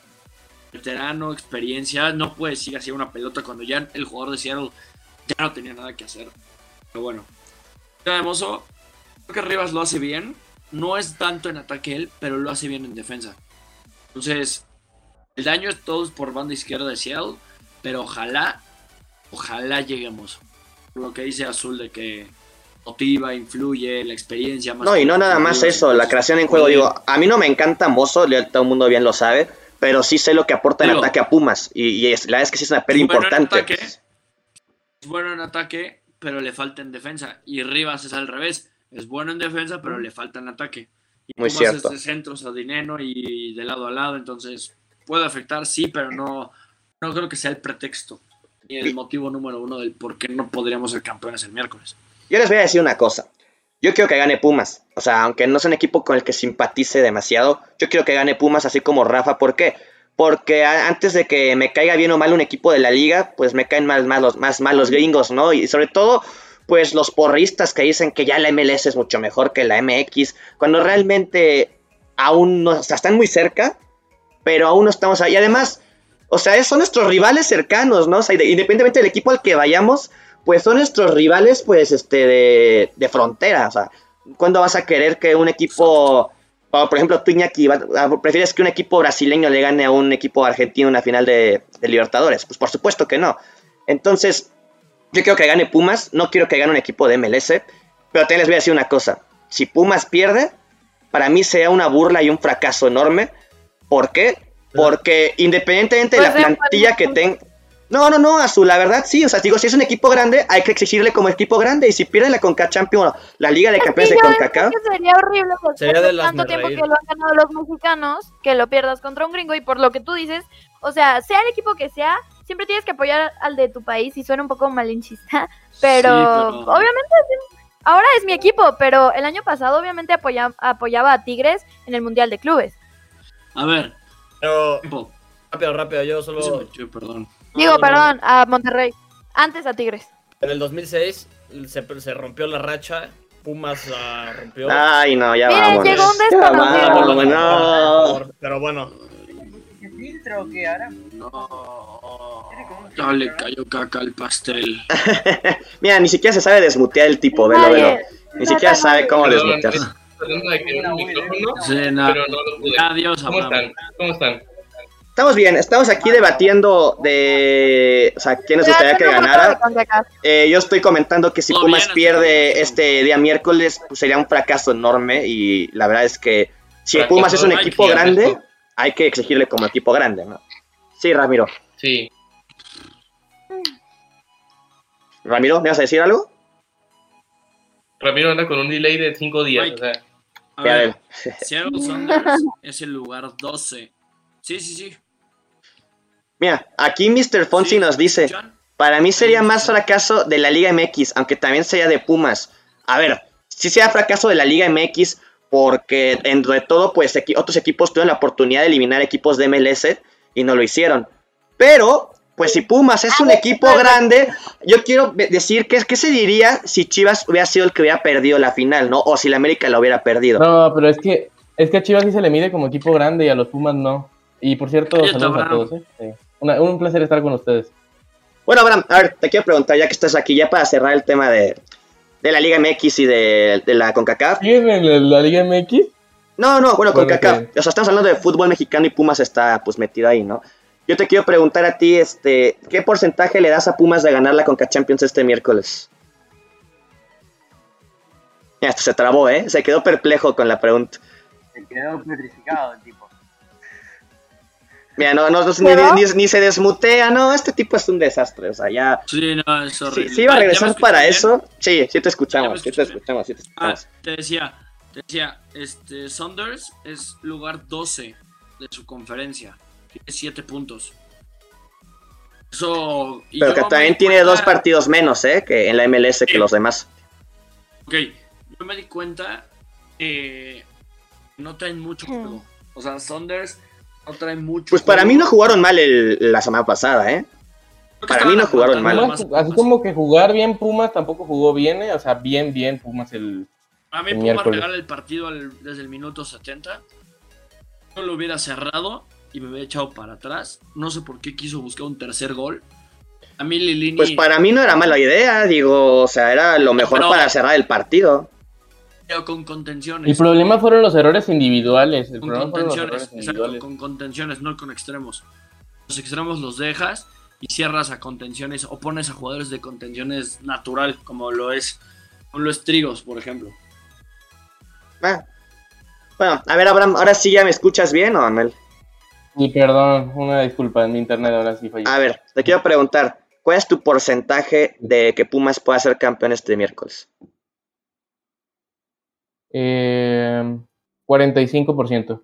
veterano, experiencia, no puedes ir así una pelota cuando ya el jugador de Seattle ya no tenía nada que hacer. Pero bueno, hermoso. Creo que Rivas lo hace bien. No es tanto en ataque él, pero lo hace bien en defensa. Entonces, el daño es todo por banda izquierda de Seattle, pero ojalá, ojalá lleguemos. Lo que dice Azul de que motiva, influye, la experiencia más. No, y no nada más eso, la creación en juego. Digo, a mí no me encanta Mozo, todo el mundo bien lo sabe, pero sí sé lo que aporta en ataque a Pumas. Y, la verdad es que sí es una pérdida importante es bueno en ataque, pero le falta en defensa. Y Rivas es al revés. Es bueno en defensa, pero le falta en ataque. Y Muy cierto. de centros a dinero y de lado a lado. Entonces, puede afectar, sí, pero no, no creo que sea el pretexto. Ni el motivo número uno del por qué no podríamos ser campeones el miércoles. Yo les voy a decir una cosa. Yo quiero que gane Pumas. O sea, aunque no sea un equipo con el que simpatice demasiado, yo quiero que gane Pumas así como Rafa. ¿Por qué? Porque antes de que me caiga bien o mal un equipo de la liga, pues me caen más, los, más mal los gringos, ¿no? Y sobre todo, pues los porristas que dicen que ya la MLS es mucho mejor que la MX, cuando realmente aún no, o sea, están muy cerca, pero aún no estamos ahí. Y además, o sea, son nuestros rivales cercanos, ¿no? O sea, independientemente del equipo al que vayamos, pues son nuestros rivales, pues, este, de, de frontera, o sea, ¿cuándo vas a querer que un equipo por ejemplo, tú, Iñaki, ¿prefieres que un equipo brasileño le gane a un equipo argentino en una final de, Libertadores? Pues por supuesto que no. Entonces, yo quiero que gane Pumas, no quiero que gane un equipo de MLS, pero también les voy a decir una cosa. Si Pumas pierde, para mí sea una burla y un fracaso enorme. ¿Por qué? Porque independientemente de la pues, plantilla que tenga... No, no, no, Azul, la verdad sí. O sea, digo, si es un equipo grande, hay que exigirle como equipo grande. Y si pierde la Conca Champions, la Liga de Campeones de CONCACAF. Sería horrible sería de tanto tiempo que lo han ganado los mexicanos, que lo pierdas contra un gringo. Y por lo que tú dices, o sea, sea el equipo que sea, siempre tienes que apoyar al de tu país. Y suena un poco malinchista, pero, obviamente ahora es mi equipo. Pero el año pasado, obviamente, apoyaba a Tigres en el Mundial de Clubes. A ver, pero. Rápido, rápido, yo solo. perdón. Digo, perdón, a Monterrey. Antes a Tigres. En el 2006 se, se rompió la racha. Pumas la rompió. Ay, no, ya Miren, vamos. llegó un desconocido. no. Pero bueno. adentro o qué ahora? No. Ya le cayó caca al pastel. *laughs* Mira, ni siquiera se sabe desmutear el tipo, velo, velo. Ni siquiera sabe cómo desmutear. Sí, no lo pude. Adiós, ¿Cómo están? ¿Cómo están? Estamos bien, estamos aquí debatiendo de, o sea, quién nos gustaría que ganara. Eh, yo estoy comentando que si Pumas pierde este día miércoles, pues sería un fracaso enorme y la verdad es que si Pumas es un equipo grande, hay que exigirle como equipo grande, ¿no? Sí, Ramiro. Sí. Ramiro, ¿me vas a decir algo? Ramiro anda con un delay de 5 días. Mike. O sea, A ver. Seattle Sounders es el lugar 12. Sí, sí, sí. Mira, aquí Mr. Fonsi Sí, nos dice, para mí sería más fracaso de la Liga MX, aunque también sería de Pumas. A ver, sí sería fracaso de la Liga MX porque dentro de todo, pues equi- otros equipos tuvieron la oportunidad de eliminar equipos de MLS y no lo hicieron. Pero, pues si Pumas es un equipo grande, yo quiero decir que qué se diría si Chivas hubiera sido el que hubiera perdido la final, ¿no? O si la América la hubiera perdido. No, pero es que es que a Chivas sí se le mide como equipo grande y a los Pumas no. Y por cierto, saludos a todos. ¿eh? Sí. Una- un placer estar con ustedes. Bueno, Abraham, a ver, te quiero preguntar, ya que estás aquí, ya para cerrar el tema de, de la Liga MX y de, de la CONCACAF. ¿Siguen en la, la Liga MX? No, no, bueno, Bueno, CACAF. sí. O sea, estamos hablando de fútbol mexicano y Pumas está pues metido ahí, ¿no? Yo te quiero preguntar a ti, este, ¿qué porcentaje le das a Pumas de ganar la Conca Champions este miércoles? Ya, hasta se trabó, ¿eh? Se quedó perplejo con la pregunta. Se quedó petrificado el tipo. Mira, no, no, no, ni, ¿Pero? ni- ni se desmutea, no, este tipo es un desastre, o sea, ya... Sí, no, es iba a Ah, ¿ya me regresar para bien? eso, sí, sí te ¿Ya me escuchamos, sí te escuchamos, sí te Ah, escuchamos. te decía, te decía, este, Saunders es lugar 12 de su conferencia. Tiene 7 puntos. Eso. y Pero que también tiene cuenta- dos partidos menos, ¿eh? Que en la MLS que los demás. Ok, yo me di cuenta que no traen mucho Hmm. juego. O sea, Saunders no trae mucho Pues para mí no jugaron mal el- la semana pasada, ¿eh? Para mí no jugaron mal. Pumas, así como que jugar bien Pumas tampoco jugó bien, ¿eh? o sea, bien, bien Pumas el... A mí el Pumas miércoles. regala el partido al- desde el minuto 70. Yo lo hubiera cerrado y me hubiera echado para atrás. No sé por qué quiso buscar un tercer gol. A mí Lilini... Pues para mí no era mala idea, digo, o sea, era lo mejor Pero- para cerrar el partido. Pero con contenciones. El problema fueron los errores individuales. El con contenciones, exacto, individuales. con contenciones, no con extremos. Los extremos los dejas y cierras a contenciones o pones a jugadores de contenciones natural, como lo es, como lo es Trigos, por ejemplo. Ah. Bueno, a ver, Abraham, ¿ahora sí ya me escuchas bien o Amel? Y perdón, una disculpa, mi internet ahora sí falló. A ver, te quiero preguntar, ¿cuál es tu porcentaje de que Pumas pueda ser campeón este miércoles? Eh, 45%.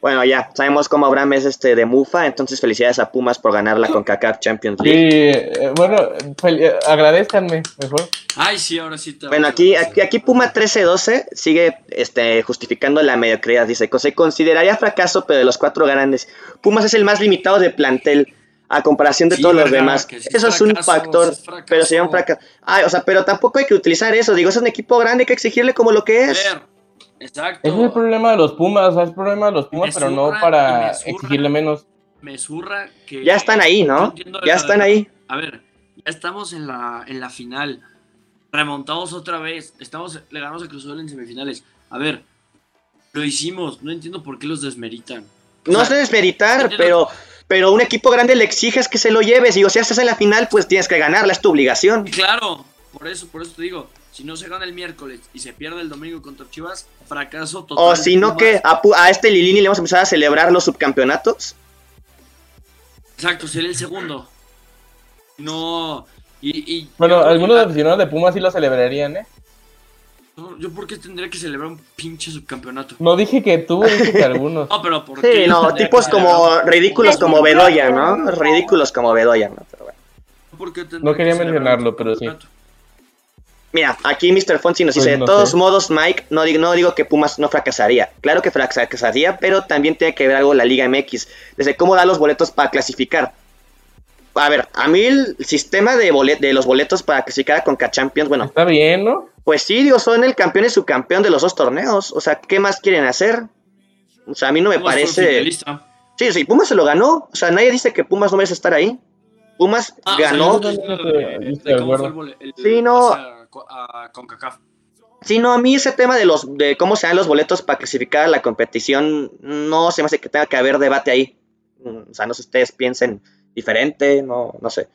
Bueno, ya, sabemos cómo Abraham es este de Mufa, entonces felicidades a Pumas por ganar la CONCACAF Champions Sí, League. eh, bueno, eh, agradezcanme, mejor. Ay, sí, ahora sí te Bueno, aquí, aquí, aquí Puma 13-12 sigue este, justificando la mediocridad. Dice, se consideraría fracaso, pero de los cuatro grandes, Pumas es el más limitado de plantel a comparación de Sí, todos los demás. sí Eso es un factor, es fracaso. pero sería un fracaso. Ay, o sea, pero tampoco hay que utilizar eso. Digo, es un equipo grande, hay que exigirle como lo que es. Ver, Exacto. Ese es el problema de los Pumas, o sea, es el problema de los Pumas, Me pero no para exigirle menos. Me zurra que... Ya están ahí, ¿no? Ya están ahí. A ver, ya estamos en la, en la final. Remontamos otra vez. Estamos, le ganamos a Cruz Azul en semifinales. A ver, lo hicimos. No entiendo por qué los desmeritan. O No sea, sé desmeritar, pero, pero un equipo grande le exiges que se lo lleves. Digo, si estás en la final, pues tienes que ganarla, es tu obligación. Claro, por eso, por eso te digo. Si no se gana el miércoles y se pierde el domingo contra Chivas, fracaso total. O si no, que a, este Lilini le vamos a empezar a celebrar los subcampeonatos. Exacto, sería el segundo. No. Y, y Bueno, algunos aficionados de Pumas sí lo celebrarían, ¿eh? No, Yo, ¿por qué tendría que celebrar un pinche subcampeonato? No dije que tú, dije que algunos. *laughs* No, pero ¿por Sí, qué? no, tendría tipos como celebrar ridículos como Bedoya, ¿no? Ridículos como Bedoya, ¿no? Pero bueno. un- ¿Por qué tendría No quería que mencionarlo, pero sí. Mira, aquí Mr. Fonsi nos Pues dice, de no todos sé. modos, Mike, no digo, no digo que Pumas no fracasaría. Claro que fracasaría, pero también tiene que ver algo la Liga MX, desde cómo da los boletos para clasificar. A ver, a mí el sistema de, bolet de los boletos para clasificar con K-Champions, bueno, Está bien, ¿no? Pues sí, digo, son el campeón y subcampeón de los dos torneos. O sea, ¿qué más quieren hacer? O sea, a mí no me Pumas parece... Sí, sí, Pumas se lo ganó. O sea, nadie dice que Pumas no merece estar ahí. Pumas Ah, ganó. o sea, cómo fue el, Sí, no. a. Sí, no, a mí ese tema de los de cómo se dan los boletos para clasificar a la competición, no se me hace que tenga que haber debate ahí. Mm, O sea, no sé si ustedes piensen diferente, no, no sé.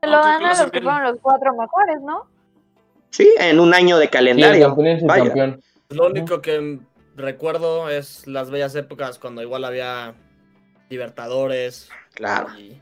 Se lo dan a los que fueron los cuatro mejores, ¿no? Sí, en un año de Sí, el calendario. campeón es el Vaya. campeón. Lo único que recuerdo es las bellas épocas cuando igual había Libertadores. Claro. y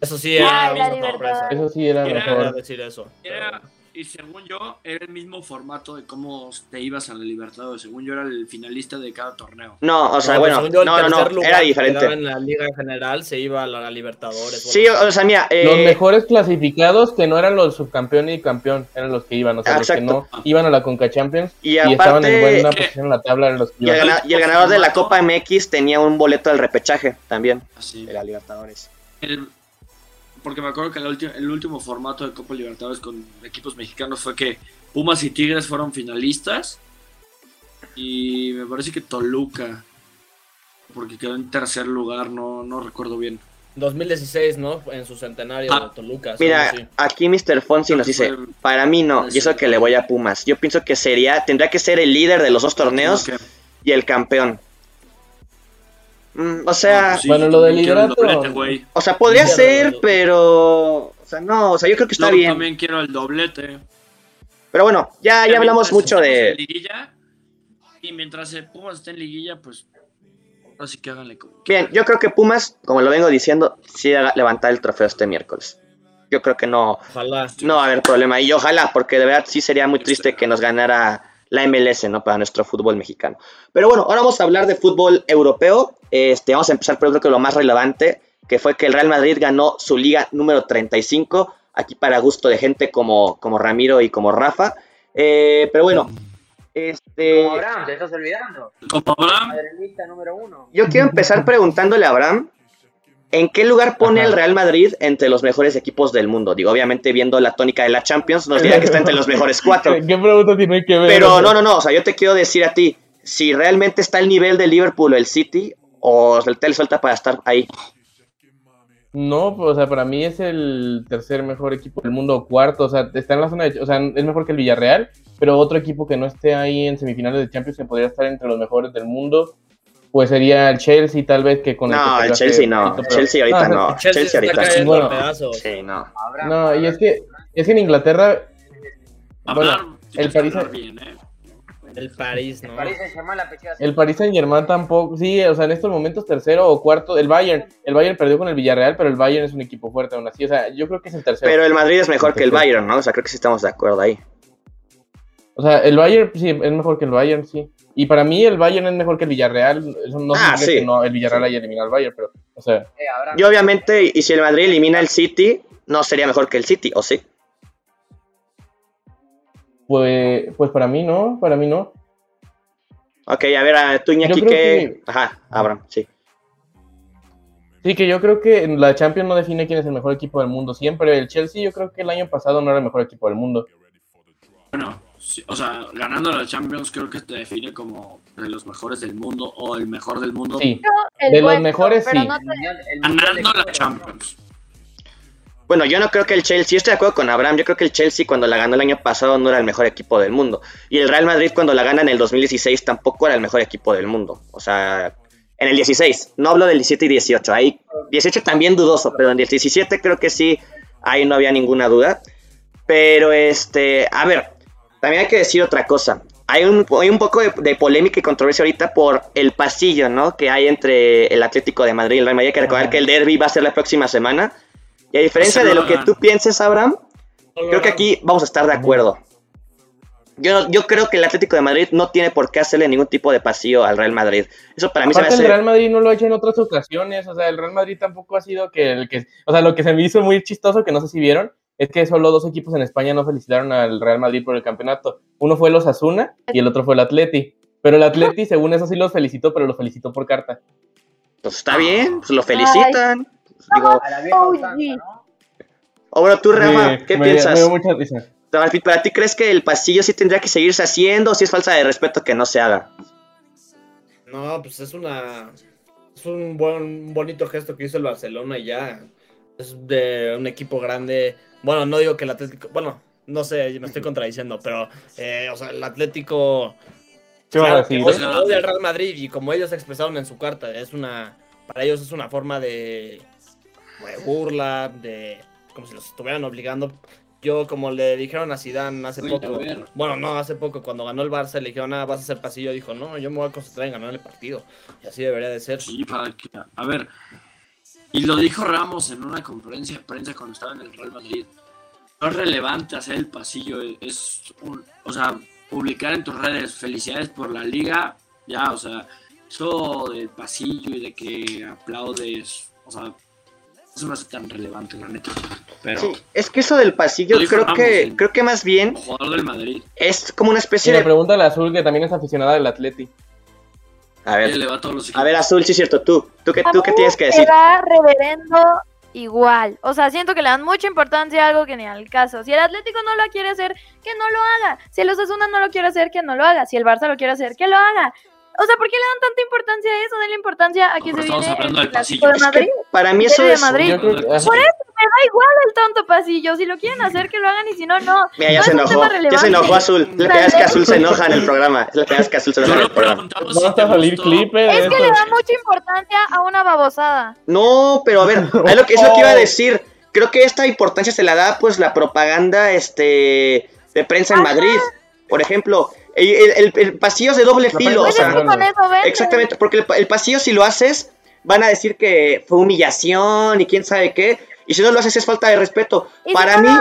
Eso sí era una sorpresa. Eso sí era Era- Quería mejor. decir eso. Era, y según yo, era el mismo formato de cómo te ibas a la Libertadores. Según yo, era el finalista de cada torneo. No, o sea, No, bueno, yo, no, no, tercer no, lugar era diferente. En la liga en general se iba a la Libertadores. Sí, bueno, o sea, mira, eh, Los mejores clasificados que no eran los subcampeón y campeón, eran los que iban, o sea, los que no iban a la Conca Champions y y, estaban en buena ¿qué? posición en la tabla eran los que y el, iban. gana- y el ganador de la Copa MX tenía un boleto del repechaje también, Así. de la Libertadores. El- porque me acuerdo que el, ulti- el último formato de Copa Libertadores con equipos mexicanos fue que Pumas y Tigres fueron finalistas. Y me parece que Toluca, porque quedó en tercer lugar, no, no recuerdo bien. 2016, ¿no? En su centenario Ah. de Toluca. Mira, sí, aquí Mr. Fonsi nos dice, para mí no, y eso que le voy a Pumas. Yo pienso que sería, tendría que ser el líder de los dos torneos y el campeón. Mm, o sea, Pues sí, Bueno, yo lo del doblete, güey. o sea, podría ser, pero, o sea, no, o sea, yo creo que está Yo bien. también quiero el doblete. Pero bueno, ya, ya hablamos mucho de, liguilla, y mientras el Pumas esté en liguilla, pues así que háganle como Bien, yo creo que Pumas, como lo vengo diciendo, sí va a levantar el trofeo este miércoles. Yo creo que no, Ojalá. no va a haber problema. Y ojalá, porque de verdad sí sería muy triste que nos ganara la MLS, ¿no? Para nuestro fútbol mexicano. Pero bueno, ahora vamos a hablar de fútbol europeo. Este, vamos a empezar por creo que lo más relevante, que fue que el Real Madrid ganó su liga número 35, aquí para gusto de gente como, como Ramiro y como Rafa. Eh, pero bueno, este... Como Abraham, te estás olvidando. Como Abraham, Madridista número uno. Yo quiero empezar preguntándole a Abraham, ¿en qué lugar pone Ajá. el Real Madrid entre los mejores equipos del mundo? Digo, obviamente viendo la tónica de la Champions, nos dirá que está entre los mejores *laughs* cuatro. ¿Qué pregunta tiene que ver? Pero no, no, no, o sea, yo te quiero decir a ti, si realmente está el nivel de Liverpool o el City, o el tel suelta para estar ahí. No, pues, o sea, para mí es el tercer mejor equipo del mundo, o cuarto, o sea, está en la zona de, o sea, es mejor que el Villarreal, pero otro equipo que no esté ahí en semifinales de Champions que podría estar entre los mejores del mundo, pues sería el Chelsea, tal vez que con No, que el perdió Chelsea no, poquito, pero- Chelsea ahorita Ah, no, Chelsea, ahorita Bueno. Sí, no. Y es que es que en Inglaterra, bueno, el París- bien, ¿eh? El París, ¿no? París pechada. el Paris Saint Germain tampoco, sí, o sea, en estos momentos tercero o cuarto, el Bayern, el Bayern perdió con el Villarreal, pero el Bayern es un equipo fuerte aún así, o sea, yo creo que es el tercero. Pero el Madrid es mejor que el Bayern, ¿no? O sea, creo que sí estamos de acuerdo ahí. O sea, el Bayern sí es mejor que el Bayern, sí. Y para mí el Bayern es mejor que el Villarreal. Eso no Ah, significa sí. que no, el Villarreal haya eliminado al Bayern, pero, o sea, Eh, Y obviamente, y si el Madrid elimina el City, no sería mejor que el City, ¿o sí? pues, pues para mí no, para mí no. Ok, a ver, a tú Iñaki, ¿qué? que- Ajá, Abraham, sí. Sí, que yo creo que la Champions no define quién es el mejor equipo del mundo. Siempre el Chelsea, yo creo que el año pasado no era el mejor equipo del mundo. Bueno, o sea, ganando la Champions creo que te define como de los mejores del mundo o el mejor del mundo. Sí, De los mejores, sí. no te- Ganando la. Champions. Bueno, yo no creo que el Chelsea, yo estoy de acuerdo con Abraham, yo creo que el Chelsea cuando la ganó el año pasado no era el mejor equipo del mundo. Y el Real Madrid cuando la gana en el 2016 tampoco era el mejor equipo del mundo. O sea, en el 16, no hablo del 17 y 18, ahí 18 también dudoso, pero en el 17 creo que sí, ahí no había ninguna duda. Pero este, a ver, también hay que decir otra cosa. Hay un, hay un poco de, de polémica y controversia ahorita por el pasillo, ¿no? Que hay entre el Atlético de Madrid y el Real Madrid. Hay que recordar que el derby va a ser la próxima semana. Y a diferencia de lo que tú pienses, Abraham, creo que aquí vamos a estar de acuerdo. Yo, yo creo que el Atlético de Madrid no tiene por qué hacerle ningún tipo de pasillo al Real Madrid. Eso para mí se me hace... el Real Madrid no lo ha hecho en otras ocasiones, o sea, el Real Madrid tampoco ha sido que el que, o sea, lo que se me hizo muy chistoso, que no sé si vieron, es que solo dos equipos en España no felicitaron al Real Madrid por el campeonato. Uno fue el Osasuna y el otro fue el Atleti. Pero el Atleti, según eso, sí los felicitó, pero lo felicitó por carta. Pues está bien, pues lo felicitan. Digo, A la vieja Oh, bueno, tú, Sí, ¿qué me- piensas? Me dio mucha risa. ¿Para ti crees que el pasillo sí tendría que seguirse haciendo o si es falta de respeto que no se haga? No, pues es una es un buen, bonito gesto que hizo el Barcelona y ya. Es de un equipo grande. Bueno, no digo que el Atlético. Bueno, no sé, me estoy *laughs* contradiciendo, pero eh, o sea, el Atlético. ¿Qué vas a claro, decir? o sea, odia al Real Madrid y como ellos expresaron en su carta, es una. Para ellos es una forma de, de burla, de. como si los estuvieran obligando. Yo, como le dijeron a Zidane hace a poco, bueno, no, hace poco, cuando ganó el Barça, le dijeron, ah, vas a hacer pasillo, dijo, no, yo me voy a concentrar en ganar el partido. Y así debería de ser. Sí, para que, a ver, y lo dijo Ramos en una conferencia de prensa cuando estaba en el Real Madrid. No es relevante hacer el pasillo, es un, o sea, publicar en tus redes felicidades por la liga, ya, o sea, eso del pasillo y de que aplaudes, o sea, eso no es tan relevante, la neta. Pero, Sí, es que eso del pasillo creo Ramos, que creo que más bien jugador del Madrid, es como una Y especie le de pregunta al Azul, que también es aficionada del Atleti. A ver, le va a todos los a ver Azul, sí es cierto, tú, tú qué A tú qué tienes que me decir? da reverendo igual. O sea, siento que le dan mucha importancia a algo que ni al caso. Si el Atlético no lo quiere hacer, que no lo haga. Si el Osasuna no lo quiere hacer, que no lo haga. Si el Barça lo quiere hacer, que lo haga. O sea, ¿por qué le dan tanta importancia a eso? Denle importancia a que se viene hablando el del pasillo. de Es que Madrid. para mí eso de es Madrid. Por eso me da igual el tonto pasillo. Si lo quieren hacer, que lo hagan y si no, no. Mira, ya No se enojó, ya se enojó Azul. La primera vez que Azul se enoja en el programa. Es la primera vez que Azul se enoja en el programa. si a salir clipper Es que le dan mucha importancia a una babosada. No, pero a ver, es lo que, es lo que iba a *laughs* decir. Creo que esta importancia se la da pues la propaganda este de prensa en Madrid. Por ejemplo, el, el- el pasillo es de doble filo. O sea, que con eso exactamente, porque el, el pasillo si lo haces van a decir que fue humillación y quién sabe qué. Y si no lo haces es falta de respeto. Si Para no mí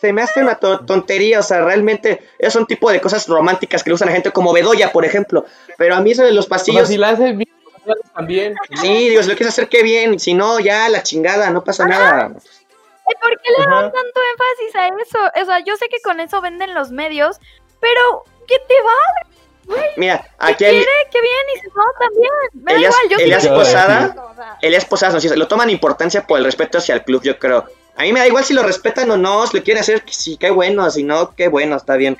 se me hace una to- tontería, o sea, realmente es un tipo de cosas románticas que le usan a la gente como Bedoya, por ejemplo. Pero a mí eso de los O sea, pasillos... si la haces bien, la haces también. Sí, digo, si lo quieres hacer, qué bien. Si no, ya la chingada, no pasa nada. ¿Eh, ¿Por qué le dan tanto énfasis a eso? O sea, yo sé que con eso venden los medios, pero ¿qué te va? Mira, Si aquí el, quiere, qué bien, y si no, también. Me da Elías- igual, yo lo Posada-. Elías Posadas nos dice, lo toman importancia por el respeto hacia el club, yo creo. A mí me da igual si lo respetan o no, si lo quieren hacer, sí, qué bueno, si no, qué bueno, está bien.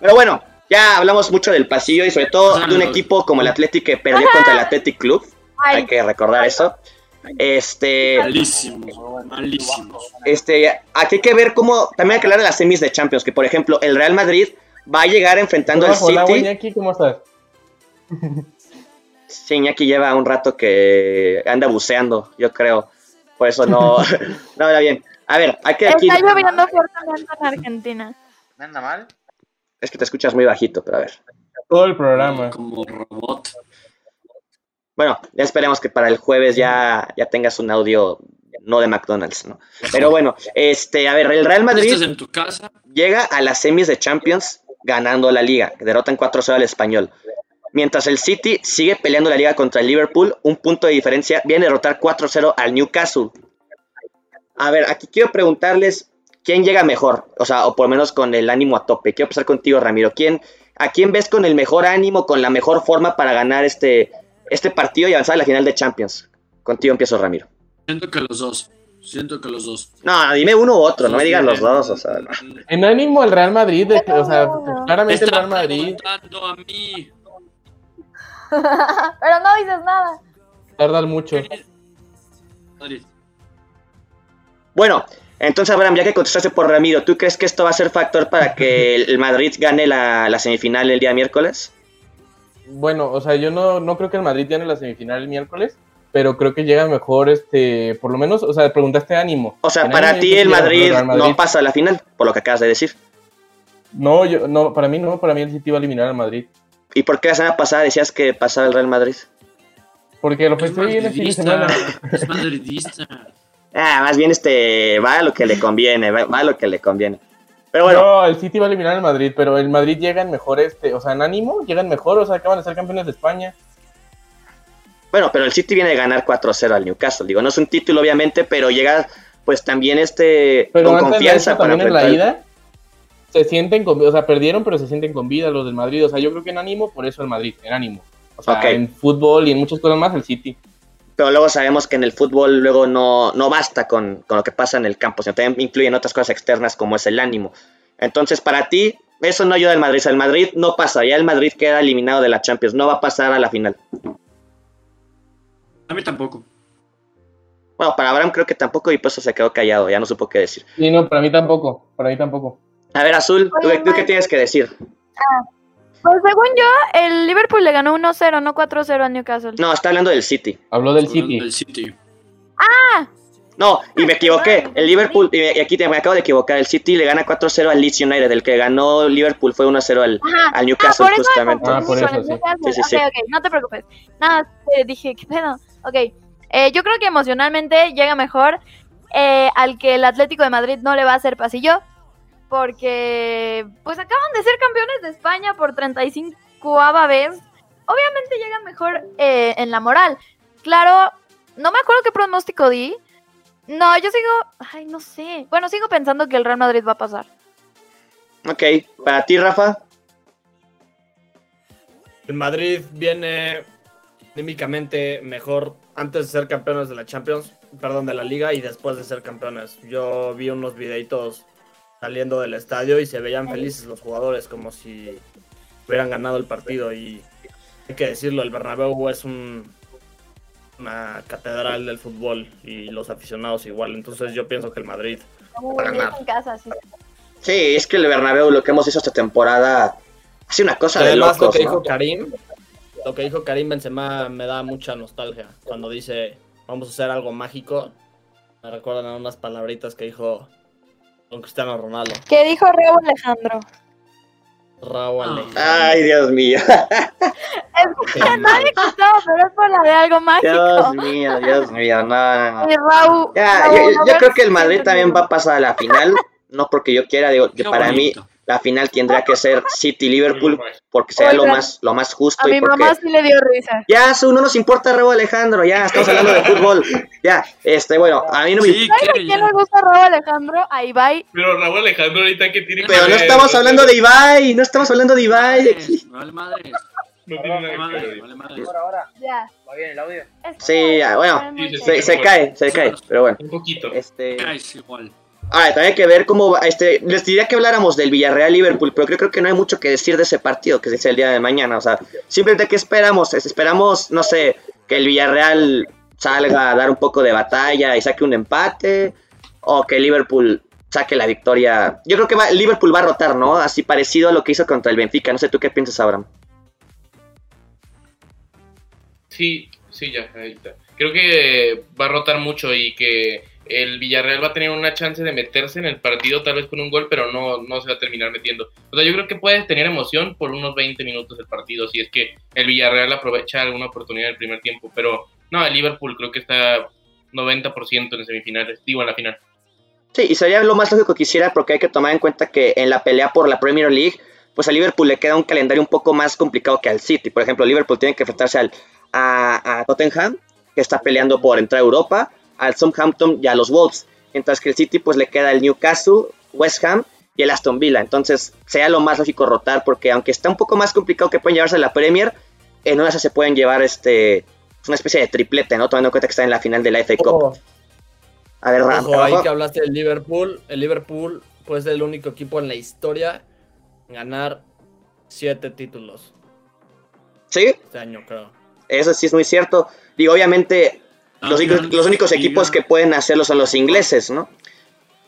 Pero bueno, ya hablamos mucho del pasillo y sobre todo de un equipo como el Athletic que perdió contra el Athletic Club. Hay Ay, que recordar eso. Este, Malísimo, malísimo. este, aquí hay que ver cómo, también hay que hablar de las semis de Champions, que por ejemplo, el Real Madrid va a llegar enfrentando al Hola, City. Iñaki, ¿cómo estás? *laughs* Sí, Iñaki lleva un rato que anda buceando, yo creo. Por eso no, *laughs* *laughs* no habla bien. A ver, hay que aquí. Está lloviendo fuertemente en Argentina. ¿No anda mal? Es que te escuchas muy bajito, pero a ver. Todo el programa. Como robot. Bueno, ya esperemos que para el jueves ya, ya tengas un audio no de McDonald's, ¿no? Pero bueno, este, a ver, el Real Estás Madrid en tu casa. llega a las semis de Champions ganando la liga, derrotan 4-0 al español. Mientras el City sigue peleando la liga contra el Liverpool, un punto de diferencia, viene a derrotar 4-0 al Newcastle. A ver, aquí quiero preguntarles quién llega mejor, o sea, o por lo menos con el ánimo a tope. Quiero empezar contigo, Ramiro. ¿Quién, ¿A quién ves con el mejor ánimo, con la mejor forma para ganar este, este partido y avanzar a la final de Champions? Contigo empiezo, Ramiro. Siento que los dos. Siento que los dos. No, dime uno u otro, no me digas los dos, o sea. no. En ánimo el Real Madrid, de o sea, claramente el Real Madrid preguntando a mí. *laughs* Pero no dices nada. tarda mucho. Bueno, entonces, Abraham, ya que contestaste por Ramiro, ¿tú crees que esto va a ser factor para que *laughs* el Madrid gane la, la semifinal el día miércoles? Bueno, o sea, yo no, no creo que el Madrid gane la semifinal el miércoles, pero creo que llega mejor, este, por lo menos, o sea, preguntaste ánimo. O sea, En para ti el Madrid, no pasa a la final, por lo que acabas de decir. No, yo, no, para mí no, para mí el City va a eliminar al Madrid. ¿Y por qué la semana pasada decías que pasaba el Real Madrid? Porque lo Es pensé bien el fin de semana. madridista. Es madridista. *laughs* Ah, más bien este, va a lo que le conviene, va, va a lo que le conviene. Pero bueno, No, el City va a eliminar al Madrid, pero el Madrid llega en mejor, este, o sea, en ánimo, llegan mejor, o sea, acaban de ser campeones de España. Bueno, pero el City viene de ganar 4-0 al Newcastle. Digo, no es un título obviamente, pero llega pues también este Pero con confianza eso, para también en la ida, se sienten con, o sea, perdieron, pero se sienten con vida los del Madrid. O sea, yo creo que en ánimo, por eso el Madrid, en ánimo. O sea, en fútbol y en muchas cosas más, el City. pero luego sabemos que en el fútbol luego no, no basta con, con lo que pasa en el campo, sino también incluyen otras cosas externas como es el ánimo. Entonces, para ti, eso no ayuda al Madrid. O sea, el Madrid no pasa, ya el Madrid queda eliminado de la Champions, no va a pasar a la final. A mí tampoco. Bueno, para Abraham creo que tampoco y por eso se quedó callado, ya no supo qué decir. Sí, no, para mí tampoco, para mí tampoco. A ver, Azul, ¿tú, Oye, tú qué tienes que decir? Pues según yo, el Liverpool le ganó 1-0, no 4-0 al Newcastle. No, está hablando del City. Habló del City. Del City. No, y me equivoqué. El Liverpool, y me- y aquí te- me acabo de equivocar. El City le gana 4-0 al Leeds United. El que ganó Liverpool fue 1-0 al, al Newcastle, ah, por eso me justamente. Ah, por eso, sí. Newcastle. Sí, sí, sí. Ok, ok, no te preocupes. Nada, te dije, ¿qué pedo? Ok, eh, yo creo que emocionalmente llega mejor eh, al que el Atlético de Madrid no le va a hacer pasillo. Porque, pues acaban de ser campeones de España por 35 vez. Obviamente llegan mejor eh, en la moral. Claro, no me acuerdo qué pronóstico di. No, yo sigo, ay, no sé. Bueno, sigo pensando que el Real Madrid va a pasar. Ok, para ti, Rafa. El Madrid viene anímicamente mejor antes de ser campeones de la Champions, perdón, de la Liga y después de ser campeones. Yo vi unos videitos saliendo del estadio y se veían felices los jugadores como si hubieran ganado el partido y hay que decirlo, el Bernabéu es un una catedral del fútbol y los aficionados igual, entonces yo pienso que el Madrid Va a ganar. es en casa, sí. Sí, es que el Bernabéu, lo que hemos visto esta temporada, hace una cosa de Además, lo locos, que ¿no? dijo Karim, lo que dijo Karim Benzema me da mucha nostalgia. Cuando dice, vamos a hacer algo mágico, me recuerdan a unas palabritas que dijo con Cristiano Ronaldo. ¿Qué dijo Raúl Alejandro? Raúl Ale. Ay, Dios mío. Es *laughs* que nadie escuchó, pero es por la de algo mágico. Dios mío, Dios mío. No, no, no. Y Raúl, Ya, Raúl, yo, creo que el Madrid también va a pasar a la final. No porque yo quiera, digo, Qué para mí. La final tendría que ser City-Liverpool porque sería lo más, lo más justo A y mi porque... mamá sí le dio risa. Ya, Azul, no nos importa Raúl Alejandro, ya, estamos hablando de fútbol. Ya, este, bueno, a mí no me Sí, ¿A quiere quién le gusta Raúl Alejandro? A Ibai. Pero Raúl Alejandro ahorita que tiene que Pero no ver, estamos sea, hablando de Ibai, no estamos hablando de Ibai aquí. Vale madres. No tiene nada que madres. ver. Vale madres. Ahora, ahora, Ya. ¿va bien el audio? Sí, ya, bueno, Sí, sí, Se, se cae, se cae, pero bueno. Un poquito. Este... Ay, es igual. Ahora, también hay que ver cómo va, este, les diría que habláramos del Villarreal-Liverpool, pero creo, que no hay mucho que decir de ese partido que se dice el día de mañana, o sea, simplemente que esperamos, Es- esperamos, no sé, que el Villarreal salga a dar un poco de batalla y saque un empate, o que Liverpool saque la victoria. Yo creo que va, Liverpool va a rotar, ¿no? Así parecido a lo que hizo contra el Benfica, no sé tú qué piensas, Abraham. Sí, sí, ya, ahí está. Creo que va a rotar mucho y que el Villarreal va a tener una chance de meterse en el partido, tal vez con un gol, pero no, no se va a terminar metiendo. O sea, yo creo que puede tener emoción por unos 20 minutos el partido, si es que el Villarreal aprovecha alguna oportunidad en el primer tiempo. Pero no, el Liverpool creo que está 90% en semifinales, digo en la final. Sí, y sería lo más lógico que hiciera porque hay que tomar en cuenta que en la pelea por la Premier League, pues a Liverpool le queda un calendario un poco más complicado que al City. Por ejemplo, Liverpool tiene que enfrentarse al, a Tottenham, que está peleando por entrar a Europa, al Southampton y a los Wolves. Mientras que el City pues le queda el Newcastle, West Ham y el Aston Villa. Entonces sería lo más lógico rotar porque aunque está un poco más complicado que pueden llevarse a la Premier, en una de esas se pueden llevar este una especie de triplete, ¿no? Tomando en cuenta que está en la final de la FA Cup. A ver, Ra- ojo, ahí que hablaste del Liverpool, el Liverpool pues es el único equipo en la historia en ganar siete títulos ¿Sí? este año, creo. Eso sí es muy cierto. Digo, obviamente, los, Ah, únicos- los únicos Liga. equipos que pueden hacerlo son los ingleses, ¿no?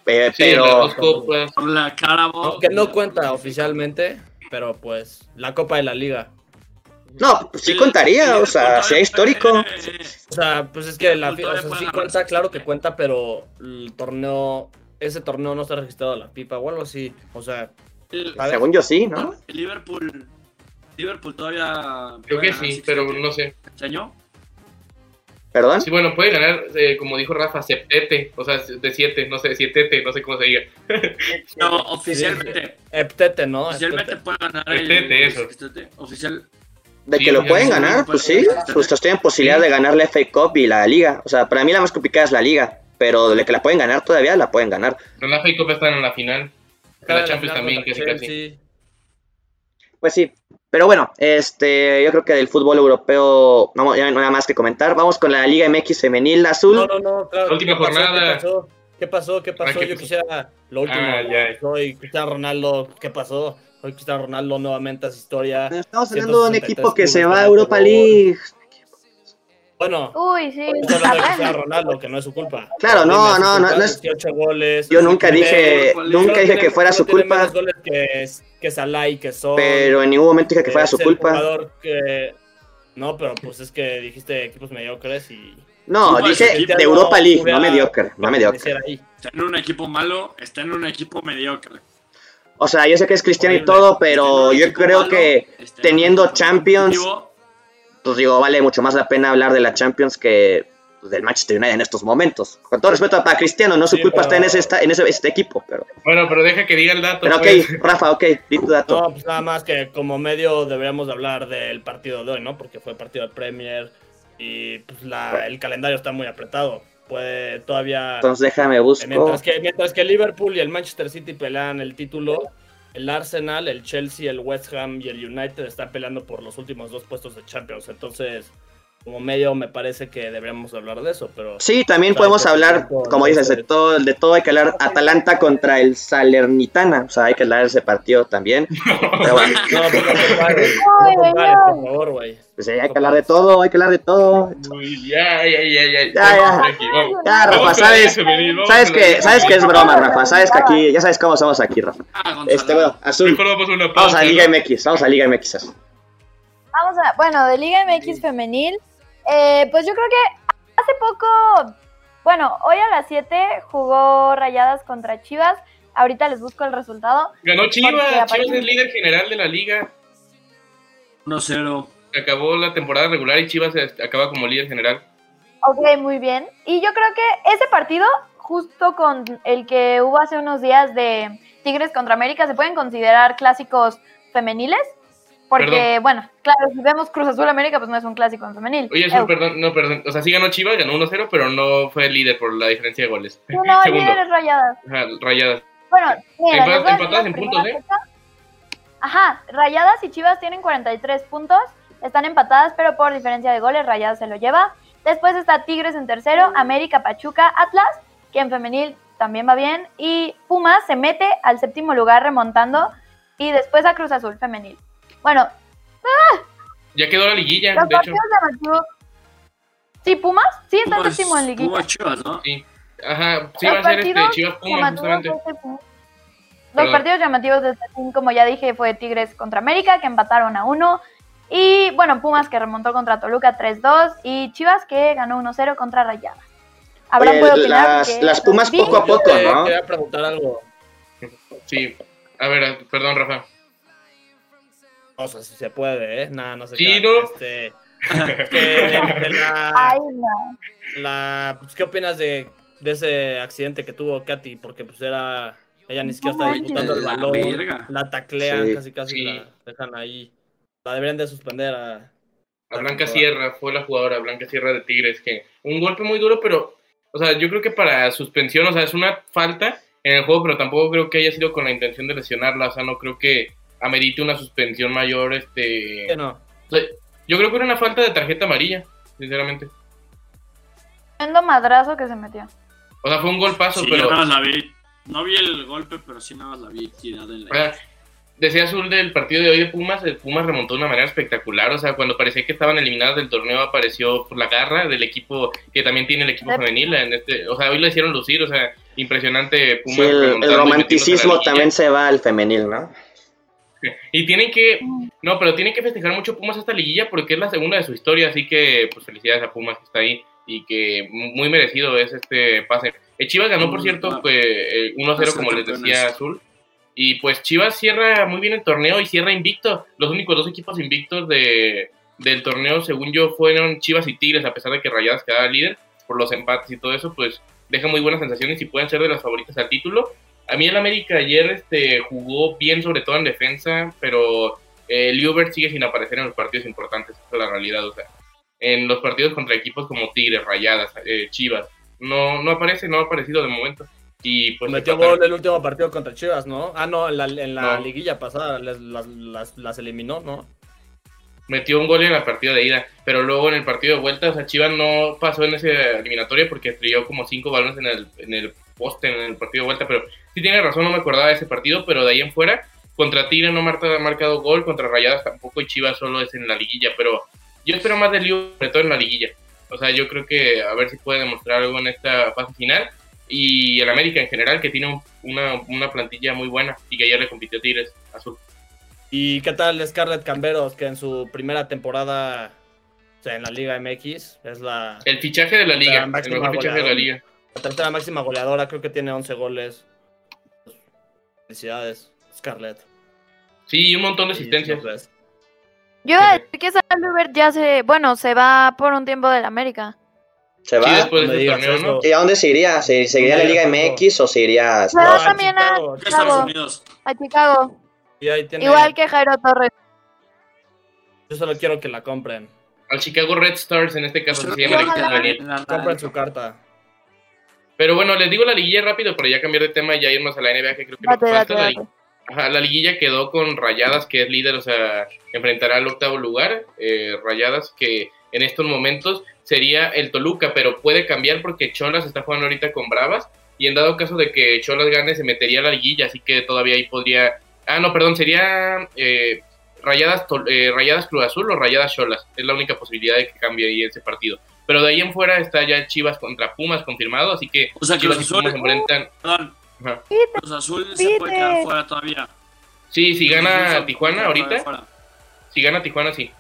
Eh, Sí, pero, copas. Por la cara, Aunque no cuenta oficialmente, pero pues la Copa de la Liga. no, pues sí contaría, o sea, sea histórico. O sea, pues es que la o sea, sí cuenta, claro que cuenta, pero el torneo, ese torneo no está registrado a la FIFA o algo así. O sea, ¿sabes? Según yo sí, ¿no? Liverpool. Liverpool todavía. Creo que sí, pero no sé. ¿Este año? ¿Perdón? Sí, bueno, puede ganar, eh, como dijo Rafa, septete, o sea, de siete, no sé, sietete, no sé cómo se diga. *laughs* No, oficialmente. Eptete, ¿no? Oficialmente puede ganar el. Estete, eso. Oficial. De Sí, que lo pueden sí, ganar, pues sí. Pues tienen posibilidad de ganar la FA Cup y la Liga. O sea, para mí la más complicada es la Liga. Pero de que la pueden ganar todavía, la pueden ganar. Pero la FA Cup están en la final. Cada La Champions final también, contra casi casi. Pues sí. Pero bueno, este, yo creo que del fútbol europeo no, ya no hay nada más que comentar. Vamos con la Liga MX femenil azul. No, no, no, claro. La última ¿qué pasó? jornada. ¿Qué pasó? ¿Qué pasó? ¿Qué pasó? ¿qué Yo quisiera lo último. Ah, ya. Soy Cristiano Ronaldo. ¿Qué pasó? Hoy Cristiano Ronaldo nuevamente hace historia. Estamos hablando de un 163 equipo que se va a Europa. League. Bueno, Uy, sí. estoy hablando de Apenas. *laughs* Cristiano Ronaldo, que no es su culpa. Claro, no, no, no, 50, no es- 18 goles. Yo nunca dije, nunca dije tiene- que fuera su culpa, menos goles que, que Salah y que son. pero en ningún momento dije que fuera su culpa. jugador que- No, pero pues es que dijiste equipos mediocres y. No, Igual, dije Cristiano de Europa League, no mediocre, no mediocre. Está en un equipo malo, está en un equipo mediocre. O sea, yo sé que es cristiano y todo, pero yo creo malo, que teniendo Champions, pues digo, vale mucho más la pena hablar de la Champions que pues, del Manchester United en estos momentos. Con todo respeto para Cristiano, no su Sí, culpa está en ese, esta- en ese este equipo, pero... Bueno, pero deja que diga el dato. Pero ok, pues. *laughs* Rafa, ok, di tu dato. No, pues nada más que como medio deberíamos de hablar del partido de hoy, ¿no? Porque fue partido de Premier y pues la, el calendario está muy apretado. Puede todavía. Entonces déjame busco. Mientras que, mientras que Liverpool y el Manchester City pelean el título, el Arsenal, el Chelsea, el West Ham y el United están peleando por los últimos dos puestos de Champions. Entonces, como medio me parece que deberíamos hablar de eso, pero... Sí, también podemos hablar, como dices, de todo, de todo hay que hablar. Atalanta contra el Salernitana, o sea, hay que hablar de ese partido también. *laughs* Pero bueno, No, pues no no *laughs* ay, por favor, güey. pues sí, hay que hablar de todo, hay que hablar de todo. Ya, ya, ya, ya. Ya, ya. Rafa, sabes, sabes que, sabes que es broma, Rafa, sabes que aquí, ya sabes cómo somos aquí, Rafa. Ah. Este, bueno, azul, Mejor vamos a una pausa. vamos a Liga ¿no? MX, vamos a Liga MX. Vamos a, bueno, de Liga MX femenil, eh, pues yo creo que hace poco, bueno, hoy a las 7 jugó Rayadas contra Chivas. Ahorita les busco el resultado. Ganó Chivas. Chivas es líder general de la liga. 1-0. Acabó la temporada regular y Chivas eh, acaba como líder general. Ok, muy bien. Y yo creo que ese partido, justo con el que hubo hace unos días de Tigres contra América, se pueden considerar clásicos femeniles. Porque, Perdón. bueno, claro, si vemos Cruz Azul América, pues no es un clásico en femenil. Oye, eso, perdón, no, perdón. O sea, sí ganó Chivas, ganó 1-0, pero no fue líder por la diferencia de goles. No, *laughs* líderes rayadas. Ajá, rayadas. Bueno, mira, Empa- empatadas en puntos, ¿eh? fecha. Ajá, Rayadas y Chivas tienen 43 puntos, están empatadas, pero por diferencia de goles, Rayadas se lo lleva. Después está Tigres en tercero, América, Pachuca, Atlas, que en femenil también va bien, y Pumas se mete al séptimo lugar remontando, y después a Cruz Azul femenil. Bueno, Ya quedó la liguilla, los de hecho. partidos llamativos... Sí, Pumas, sí está Pumas- séptimo en liguilla. Pumas Chivas, ¿no? Sí. Ajá, sí Los va a ser este partidos Chivas Pumas, llamativos justamente. de este Los Perdón. partidos llamativos de este fin, como ya dije, fue Tigres contra América, que empataron a 1. Y bueno, Pumas que remontó contra Toluca 3-2. Y Chivas que ganó 1-0 contra Rayadas. Oye, puede opinar. las- las Pumas poco a poco, Yo te ¿no? Quería preguntar algo. Sí. A ver, perdón, Rafa. O sea, si se puede, ¿eh? Nada, no sé. Qué. Este, que *laughs* de la, Ay, no. la- pues, ¿Qué opinas de, de ese accidente que tuvo Katy? Porque pues era... Ella ni siquiera está disputando el balón. verga. La taclean, Sí. casi casi Sí. la dejan ahí. La deberían de suspender a... A Blanca Sierra fue la jugadora, Blanca Sierra de Tigres, que un golpe muy duro, pero, o sea, yo creo que para suspensión, o sea, es una falta en el juego, pero tampoco creo que haya sido con la intención de lesionarla, o sea, no creo que amerite una suspensión mayor, este... Que no. o sea, yo creo que era una falta de tarjeta amarilla, sinceramente. Tremendo madrazo que se metió. O sea, fue un golpazo, Sí, pero... yo nada más la vi. No vi el golpe, pero sí nada más la vi tirada en la... O sea, decía Azul del partido de hoy de Pumas, el Pumas remontó de una manera espectacular, o sea, cuando parecía que estaban eliminados del torneo apareció por la garra del equipo que también tiene el equipo Sí. femenil, en este, o sea, hoy lo hicieron lucir, o sea, impresionante Pumas Sí, el, romanticismo también se va al femenil, ¿no? Y tienen que, no, pero tienen que festejar mucho Pumas esta liguilla porque es la segunda de su historia, así que pues felicidades a Pumas que está ahí y que muy merecido es este pase. Eh, Chivas ganó, por Mm, cierto, pues, eh, 1-0 Ser como les decía Azul. Y pues Chivas cierra muy bien el torneo y cierra invicto. Los únicos dos equipos invictos de, del torneo, según yo, fueron Chivas y Tigres, a pesar de que Rayadas quedaba líder por los empates y todo eso, pues deja muy buenas sensaciones y pueden ser de las favoritas al título. A mí el América ayer este, jugó bien, sobre todo en defensa, pero eh, Liubert sigue sin aparecer en los partidos importantes, esa es la realidad. O sea, en los partidos contra equipos como Tigres, Rayadas, eh, Chivas, no, no aparece, no ha aparecido de momento. Y pues Metió gol el último partido contra Chivas, ¿no? Ah, no, en la, en la No. liguilla pasada las, las, las, eliminó, ¿no? metió un gol en la partida de ida, pero luego en el partido de vuelta, o sea, Chivas no pasó en esa eliminatoria porque estrelló como cinco balones en el, en el poste en el partido de vuelta, pero sí tiene razón, no me acordaba de ese partido, pero de ahí en fuera, contra Tigre no ha marcado gol, contra Rayadas tampoco y Chivas solo es en la liguilla, pero yo espero más de Liu, sobre todo en la liguilla. O sea, yo creo que a ver si puede demostrar algo en esta fase final. Y el América en general, que tiene un- una, una plantilla muy buena y que ayer le compitió Tigres Azul. ¿Y qué tal Scarlett Camberos, que en su primera temporada o sea, en la Liga MX es la, El fichaje de la liga, el mejor fichaje de la liga. La tercera máxima goleadora? Creo que tiene 11 goles. Felicidades, Scarlett. Sí, y un montón de asistencias. Yo a que Salver ya se, bueno, se va por un tiempo del América. ¿Se Sí, va? después No me de torneo. ¿Y a dónde se iría? ¿Se seguiría en la Liga MX o se iría a Se va No, a también a Chicago. Estados Chicago. Unidos. A Chicago. Y ahí tiene- Igual que Jairo Torres. Yo solo quiero que la compren. Al Chicago Red Stars, en este caso, se llama a Compren su carta. Pero bueno, les digo la liguilla rápido para ya cambiar de tema y ya irnos a la NBA, que creo que Date, falta. date, La, ajá, la liguilla quedó con Rayadas, que es líder, o sea, enfrentará al octavo lugar. eh, Rayadas, que en estos momentos sería el Toluca, pero puede cambiar porque Cholas está jugando ahorita con Bravas. Y en dado caso de que Cholas gane, se metería a la liguilla, así que todavía ahí podría. Ah, no, perdón, sería eh, Rayadas, eh, Rayadas Cruz Azul o Rayadas Cholas. Es la única posibilidad de que cambie ahí ese partido. Pero de ahí en fuera está ya Chivas contra Pumas confirmado, así que O sea, Chivas y Pumas Azul- enfrentan. Perdón, Ajá. Cruz Azul se puede quedar fuera todavía. Sí, si gana se Tijuana ahorita, si gana Tijuana, sí.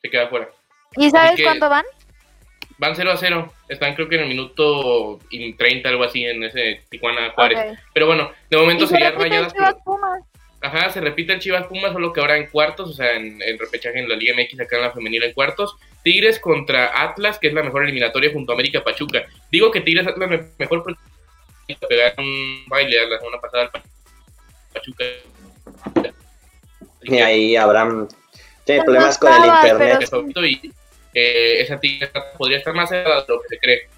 Se queda fuera. ¿Y sabes que- cuánto van? Van 0 a 0. Están creo que en el minuto y 30, algo así, en ese Tijuana Juárez. Pero bueno, de momento Y se sería repite Rayadas. Chivas Pumas. Ajá, se repite el Chivas Pumas, solo que ahora en cuartos, o sea, en, en repechaje en la Liga MX, acá en la femenil en cuartos. Tigres contra Atlas, que es la mejor eliminatoria junto a América Pachuca. Digo que Tigres Atlas me- mejor porque pegaron un baile la semana pasada al Pa- Pachuca. Y ahí Abraham tiene problemas con el internet. Y eh, esa Tigres podría estar más cerrada de lo que se cree.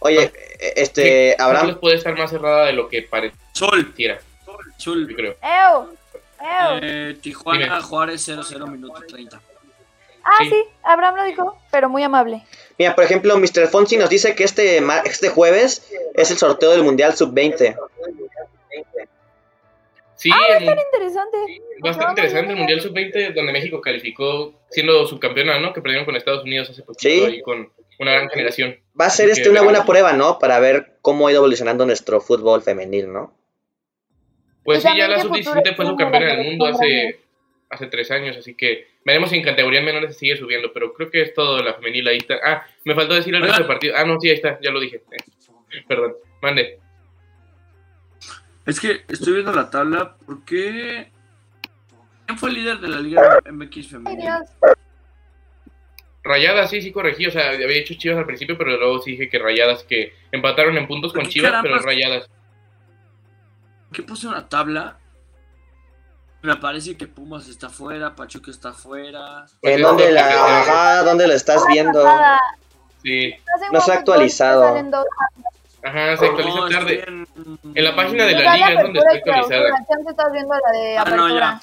Oye, eh, este, Sí, Abraham, Tigres puede estar más cerrada de lo que Sol, pareciera, Sol. yo creo. ¡Ew! ¡Ew! Eh, Tijuana, Dime. Juárez 0-0, minuto 30. Ah, sí. sí, Abraham lo dijo, pero muy amable. mira, por ejemplo, Mr. Fonsi nos dice que este, ma- este jueves es el sorteo del Mundial Sub-20. Sí, Ah, el mun- Interesante. bastante interesante el Mundial Sub-20, donde México calificó siendo subcampeona, ¿no? Que perdieron con Estados Unidos hace poquito Sí. y con una gran generación. Va a ser este una buena prueba, ¿no? Para ver cómo ha ido evolucionando nuestro fútbol femenil, ¿no? Pues Y sí, ya la qué Sub-17 futuro fue subcampeona del mundo hace, hace tres años, así que veremos si en categorías menores se sigue subiendo, pero creo que es todo la femenil ahí está. Ah, me faltó decir el resto del partido. Ah, no, sí, ahí está, ya lo dije. *laughs* Perdón, mande. Es que estoy viendo la tabla. ¿Por qué? ¿Quién fue el líder de la Liga MX? Dios. Rayadas, sí, sí corregí, o sea, había hecho Chivas al principio, pero luego sí dije que Rayadas, que empataron en puntos con ¿Qué Chivas, pero? Rayadas. ¿Qué puse una tabla? Me parece que Pumas está fuera, Pachuca está fuera. ¿En dónde la, ajá, dónde lo estás viendo? Pasada. Sí, No se ha actualizado. ajá, se actualiza No, tarde. en... En la página de la liga es donde apertura está actualizada. Estás viendo la de Ah, no, apertura. ya.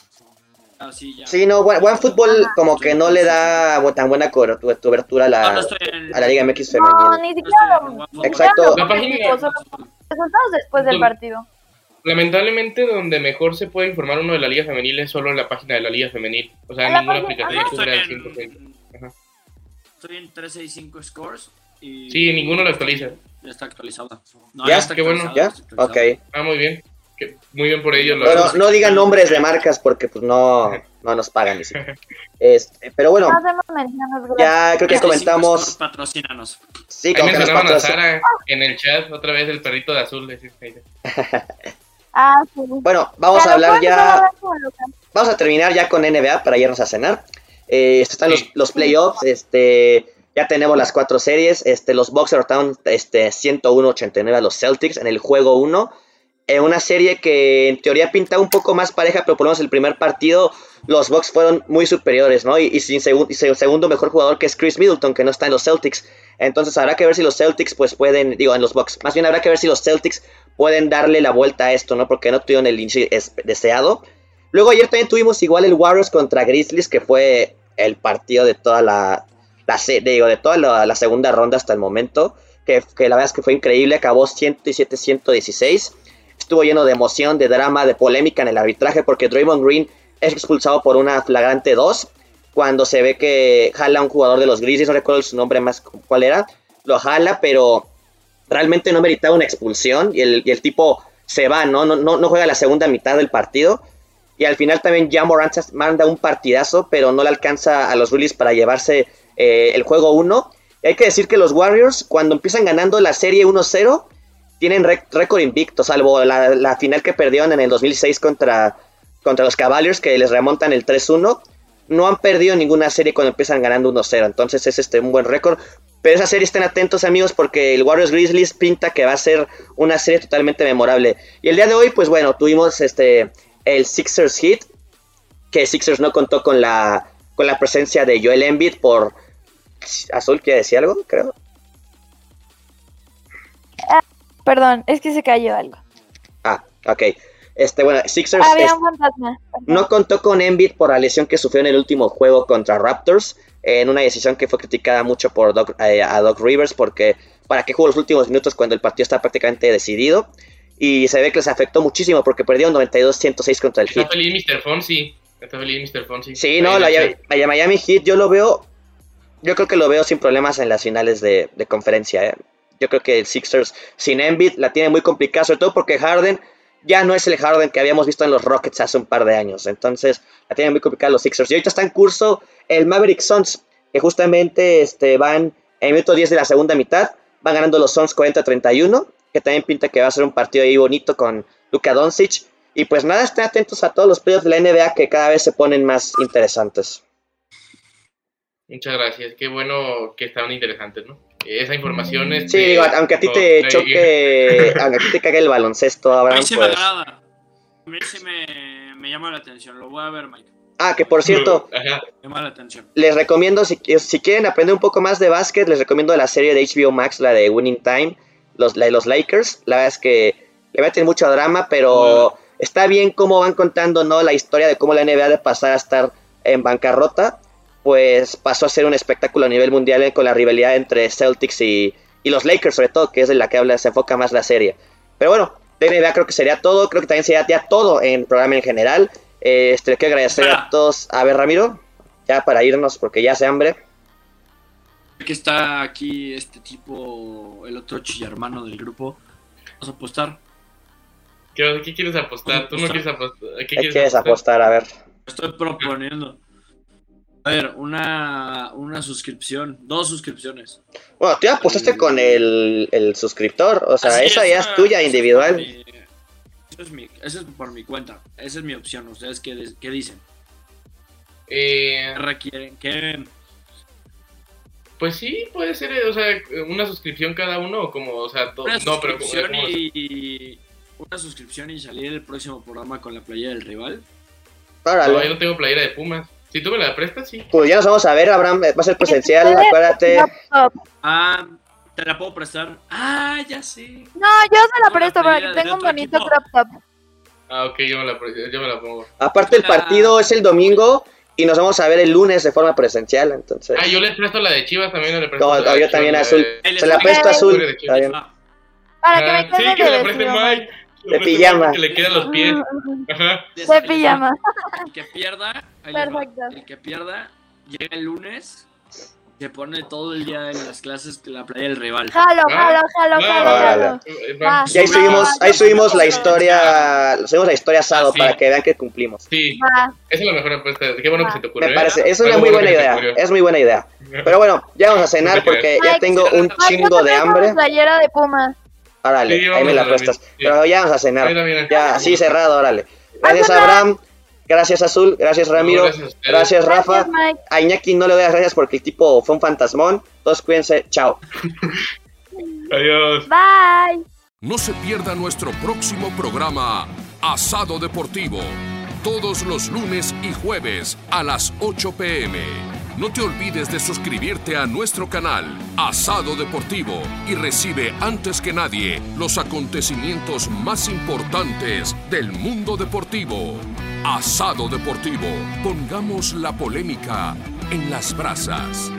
Ah, sí, ya. Sí, no, buen, buen fútbol como que no le da tan buena cobertura a No, no la, estoy en... a la Liga MX No, femenil. ni no siquiera. Exacto. La página- resultados después del partido. Lamentablemente, donde mejor se puede informar uno de la liga femenil es solo en la página de la liga femenil. O sea, ninguna ajá. cubre al Estoy 100%. en, Ajá. estoy en 365 scores y... Sí, ninguno lo actualiza. Ya está actualizada. No, ¿Ya? está Qué bueno. ¿Ya? Ok. Ah, muy bien. Que- muy bien por ello. lo Bueno, no digan nombres de marcas porque pues no, no nos pagan ni siquiera. *laughs* Este, pero bueno, ya creo que 365 comentamos. Patrocínanos. Sí, Ahí como que nos mencionaban a patrocin- Sara en el chat, otra vez el perrito de azul. decía- *laughs* Ah, sí. Bueno, vamos a hablar ¿puedes ya. Vamos a terminar ya con NBA para irnos a cenar. Eh, están Sí. los, los playoffs, este, ya tenemos las cuatro series. Este, los Bucks derrotaron este, 101-89 a los Celtics en el juego 1. En una serie que en teoría pintaba un poco más pareja, pero por lo menos el primer partido los Bucks fueron muy superiores, ¿no? Y, y sin y el segundo mejor jugador que es Chris Middleton, que no está en los Celtics. Entonces habrá que ver si los Celtics pues pueden, digo, en los Bucks. Más bien habrá que ver si los Celtics pueden darle la vuelta a esto, ¿no? Porque no tuvieron el inicio es- deseado. Luego ayer también tuvimos igual el Warriors contra Grizzlies, que fue el partido de toda la, la digo, de toda la, la segunda ronda hasta el momento. Que, que la verdad es que fue increíble, acabó 107-116. Estuvo lleno de emoción, de drama, de polémica en el arbitraje, porque Draymond Green es expulsado por una flagrante 2. cuando se ve que jala a un jugador de los Grizzlies, no recuerdo su nombre más cuál era, lo jala, pero realmente no meritaba una expulsión y el, el tipo se va, ¿no? No, ¿no? no juega la segunda mitad del partido. Y al final también ya Morant manda un partidazo, pero no le alcanza a los Grizzlies para llevarse eh, el juego 1. Y hay que decir que los Warriors, cuando empiezan ganando la serie 1-0, tienen récord invicto, salvo la, la, final que perdieron en el 2006 contra, contra los Cavaliers, que les remontan el 3-1 no han perdido ninguna serie cuando empiezan ganando 1-0. Entonces es este un buen récord. Pero esa serie estén atentos amigos porque el Warriors Grizzlies pinta que va a ser una serie totalmente memorable. Y el día de hoy, pues bueno, tuvimos este el Sixers Hit. Que Sixers no contó con la, con la presencia de Joel Embiid por... Azul, ¿quiere decir algo? Creo. Ah, perdón, es que se cayó algo. Ah, ok. Este, bueno, Sixers Había un fantasma. no contó con Embiid por la lesión que sufrió en el último juego contra Raptors, en una decisión que fue criticada mucho por Doc, eh, a Doc Rivers, porque para qué jugó los últimos minutos cuando el partido está prácticamente decidido. Y se ve que les afectó muchísimo porque perdieron 92-106 contra el Está Heat. feliz Mr. Fonsi. Está feliz Mr. Fonsi. Sí, no, la, la Miami Heat yo lo veo, yo creo que lo veo sin problemas en las finales de, de conferencia. ¿eh? Yo creo que el Sixers sin Embiid la tiene muy complicada, sobre todo porque Harden ya no es el Harden que habíamos visto en los Rockets hace un par de años. Entonces, la tienen muy complicada los Sixers. Y ahorita está en curso el Maverick Suns, que justamente este, van en el minuto 10 de la segunda mitad. Van ganando los Suns 40-31, que también pinta que va a ser un partido ahí bonito con Luka Doncic. Y pues nada, estén atentos a todos los playoffs de la NBA que cada vez se ponen más interesantes. Muchas gracias. Qué bueno que estaban interesantes, ¿no? Esa información es. Sí, digo, aunque a ti te choque, aunque a ti te cague el baloncesto, Abraham, A mí sí pues... me agrada. A mí sí me, me llama la atención. Lo voy a ver, Mike. Ah, que por cierto, *laughs* Ajá. Me llama la atención. les recomiendo, si, si quieren aprender un poco más de básquet, les recomiendo la serie de HBO Max, la de Winning Time, los, la de los Lakers. La verdad es que le meten mucho drama, pero está bien cómo van contando ¿no? la historia de cómo la NBA de pasar a estar en bancarrota, pues pasó a ser un espectáculo a nivel mundial con la rivalidad entre Celtics y, y los Lakers, sobre todo, que es de la que habla, se enfoca más la serie. Pero bueno, de NBA creo que sería todo, creo que también sería ya todo en el programa en general. Eh, este, le quiero agradecer a todos. A ver, Ramiro, ya para irnos, porque ya hace hambre. Que está aquí este tipo, el otro chillermano del grupo. Vamos a apostar. ¿Qué, qué quieres apostar? ¿Tú no quieres apostar? ¿Qué ¿Qué quieres apostar? A ver. Estoy proponiendo. A ver, una, una suscripción, dos suscripciones. Bueno, tú ya apostaste con el, el suscriptor, o sea, esa es, ya es tuya individual. mi- Eso es, mi, eso es por mi cuenta. Esa es mi opción. ¿Ustedes qué, qué dicen? Eh, ¿Qué requieren? ¿Qué, pues sí, puede ser, o sea, una suscripción cada uno, o como, o sea, to- una no, pero como, suscripción como- y, una suscripción y salir el próximo programa con la playa del rival. Órale. no, yo no tengo playera de Pumas. Si tú me la prestas, sí. Pues ya nos vamos a ver, Abraham, va a ser presencial, acuérdate. Ah, te la puedo prestar. Ah, ya sé. No, yo se la presto playera porque de tengo un bonito equipo. crop top. Ah, ok, yo me la, pre- yo me la pongo. Aparte el partido es el domingo y nos vamos a ver el lunes de forma presencial, entonces. Ah, yo le presto la de Chivas también, le presto No, la yo también la de- azul. Les Se la presto azul. de Está bien. Ah, Para que Ah, me quede sí, que le preste Mike. De pijama. Que le quedan los pies. Ajá. De pijama. El que pierda. Perfecto. El que pierda, llega el lunes, se pone todo el día en las clases de la playa del rival. Jalo, Ah, jalo, jalo, ah, jalo, jalo. Eh, va. Y ahí subimos, ahí subimos la historia, subimos la historia asado Ah, sí. para que vean que cumplimos. Sí, esa es la mejor apuesta. Qué bueno que se te ocurrió. Me ¿eh? parece, es una muy bueno buena que se te idea, ocurrió. es muy buena idea. Pero bueno, ya vamos a cenar porque ya tengo un chingo de hambre. playera de Puma. Órale, Sí, ahí me la prestas. Sí. Pero ya vamos a cenar. Ya, sí, cerrado, órale. Gracias. Abraham, gracias Azul, gracias Ramiro, gracias Rafa. Gracias. A Iñaki no le doy las gracias porque el tipo fue un fantasmón. Todos cuídense, chao. *laughs* Adiós. Bye. No se pierda nuestro próximo programa, Asado Deportivo, todos los lunes y jueves a las 8 pm. No te olvides de suscribirte a nuestro canal, Asado Deportivo, y recibe antes que nadie los acontecimientos más importantes del mundo deportivo. Asado Deportivo, pongamos la polémica en las brasas.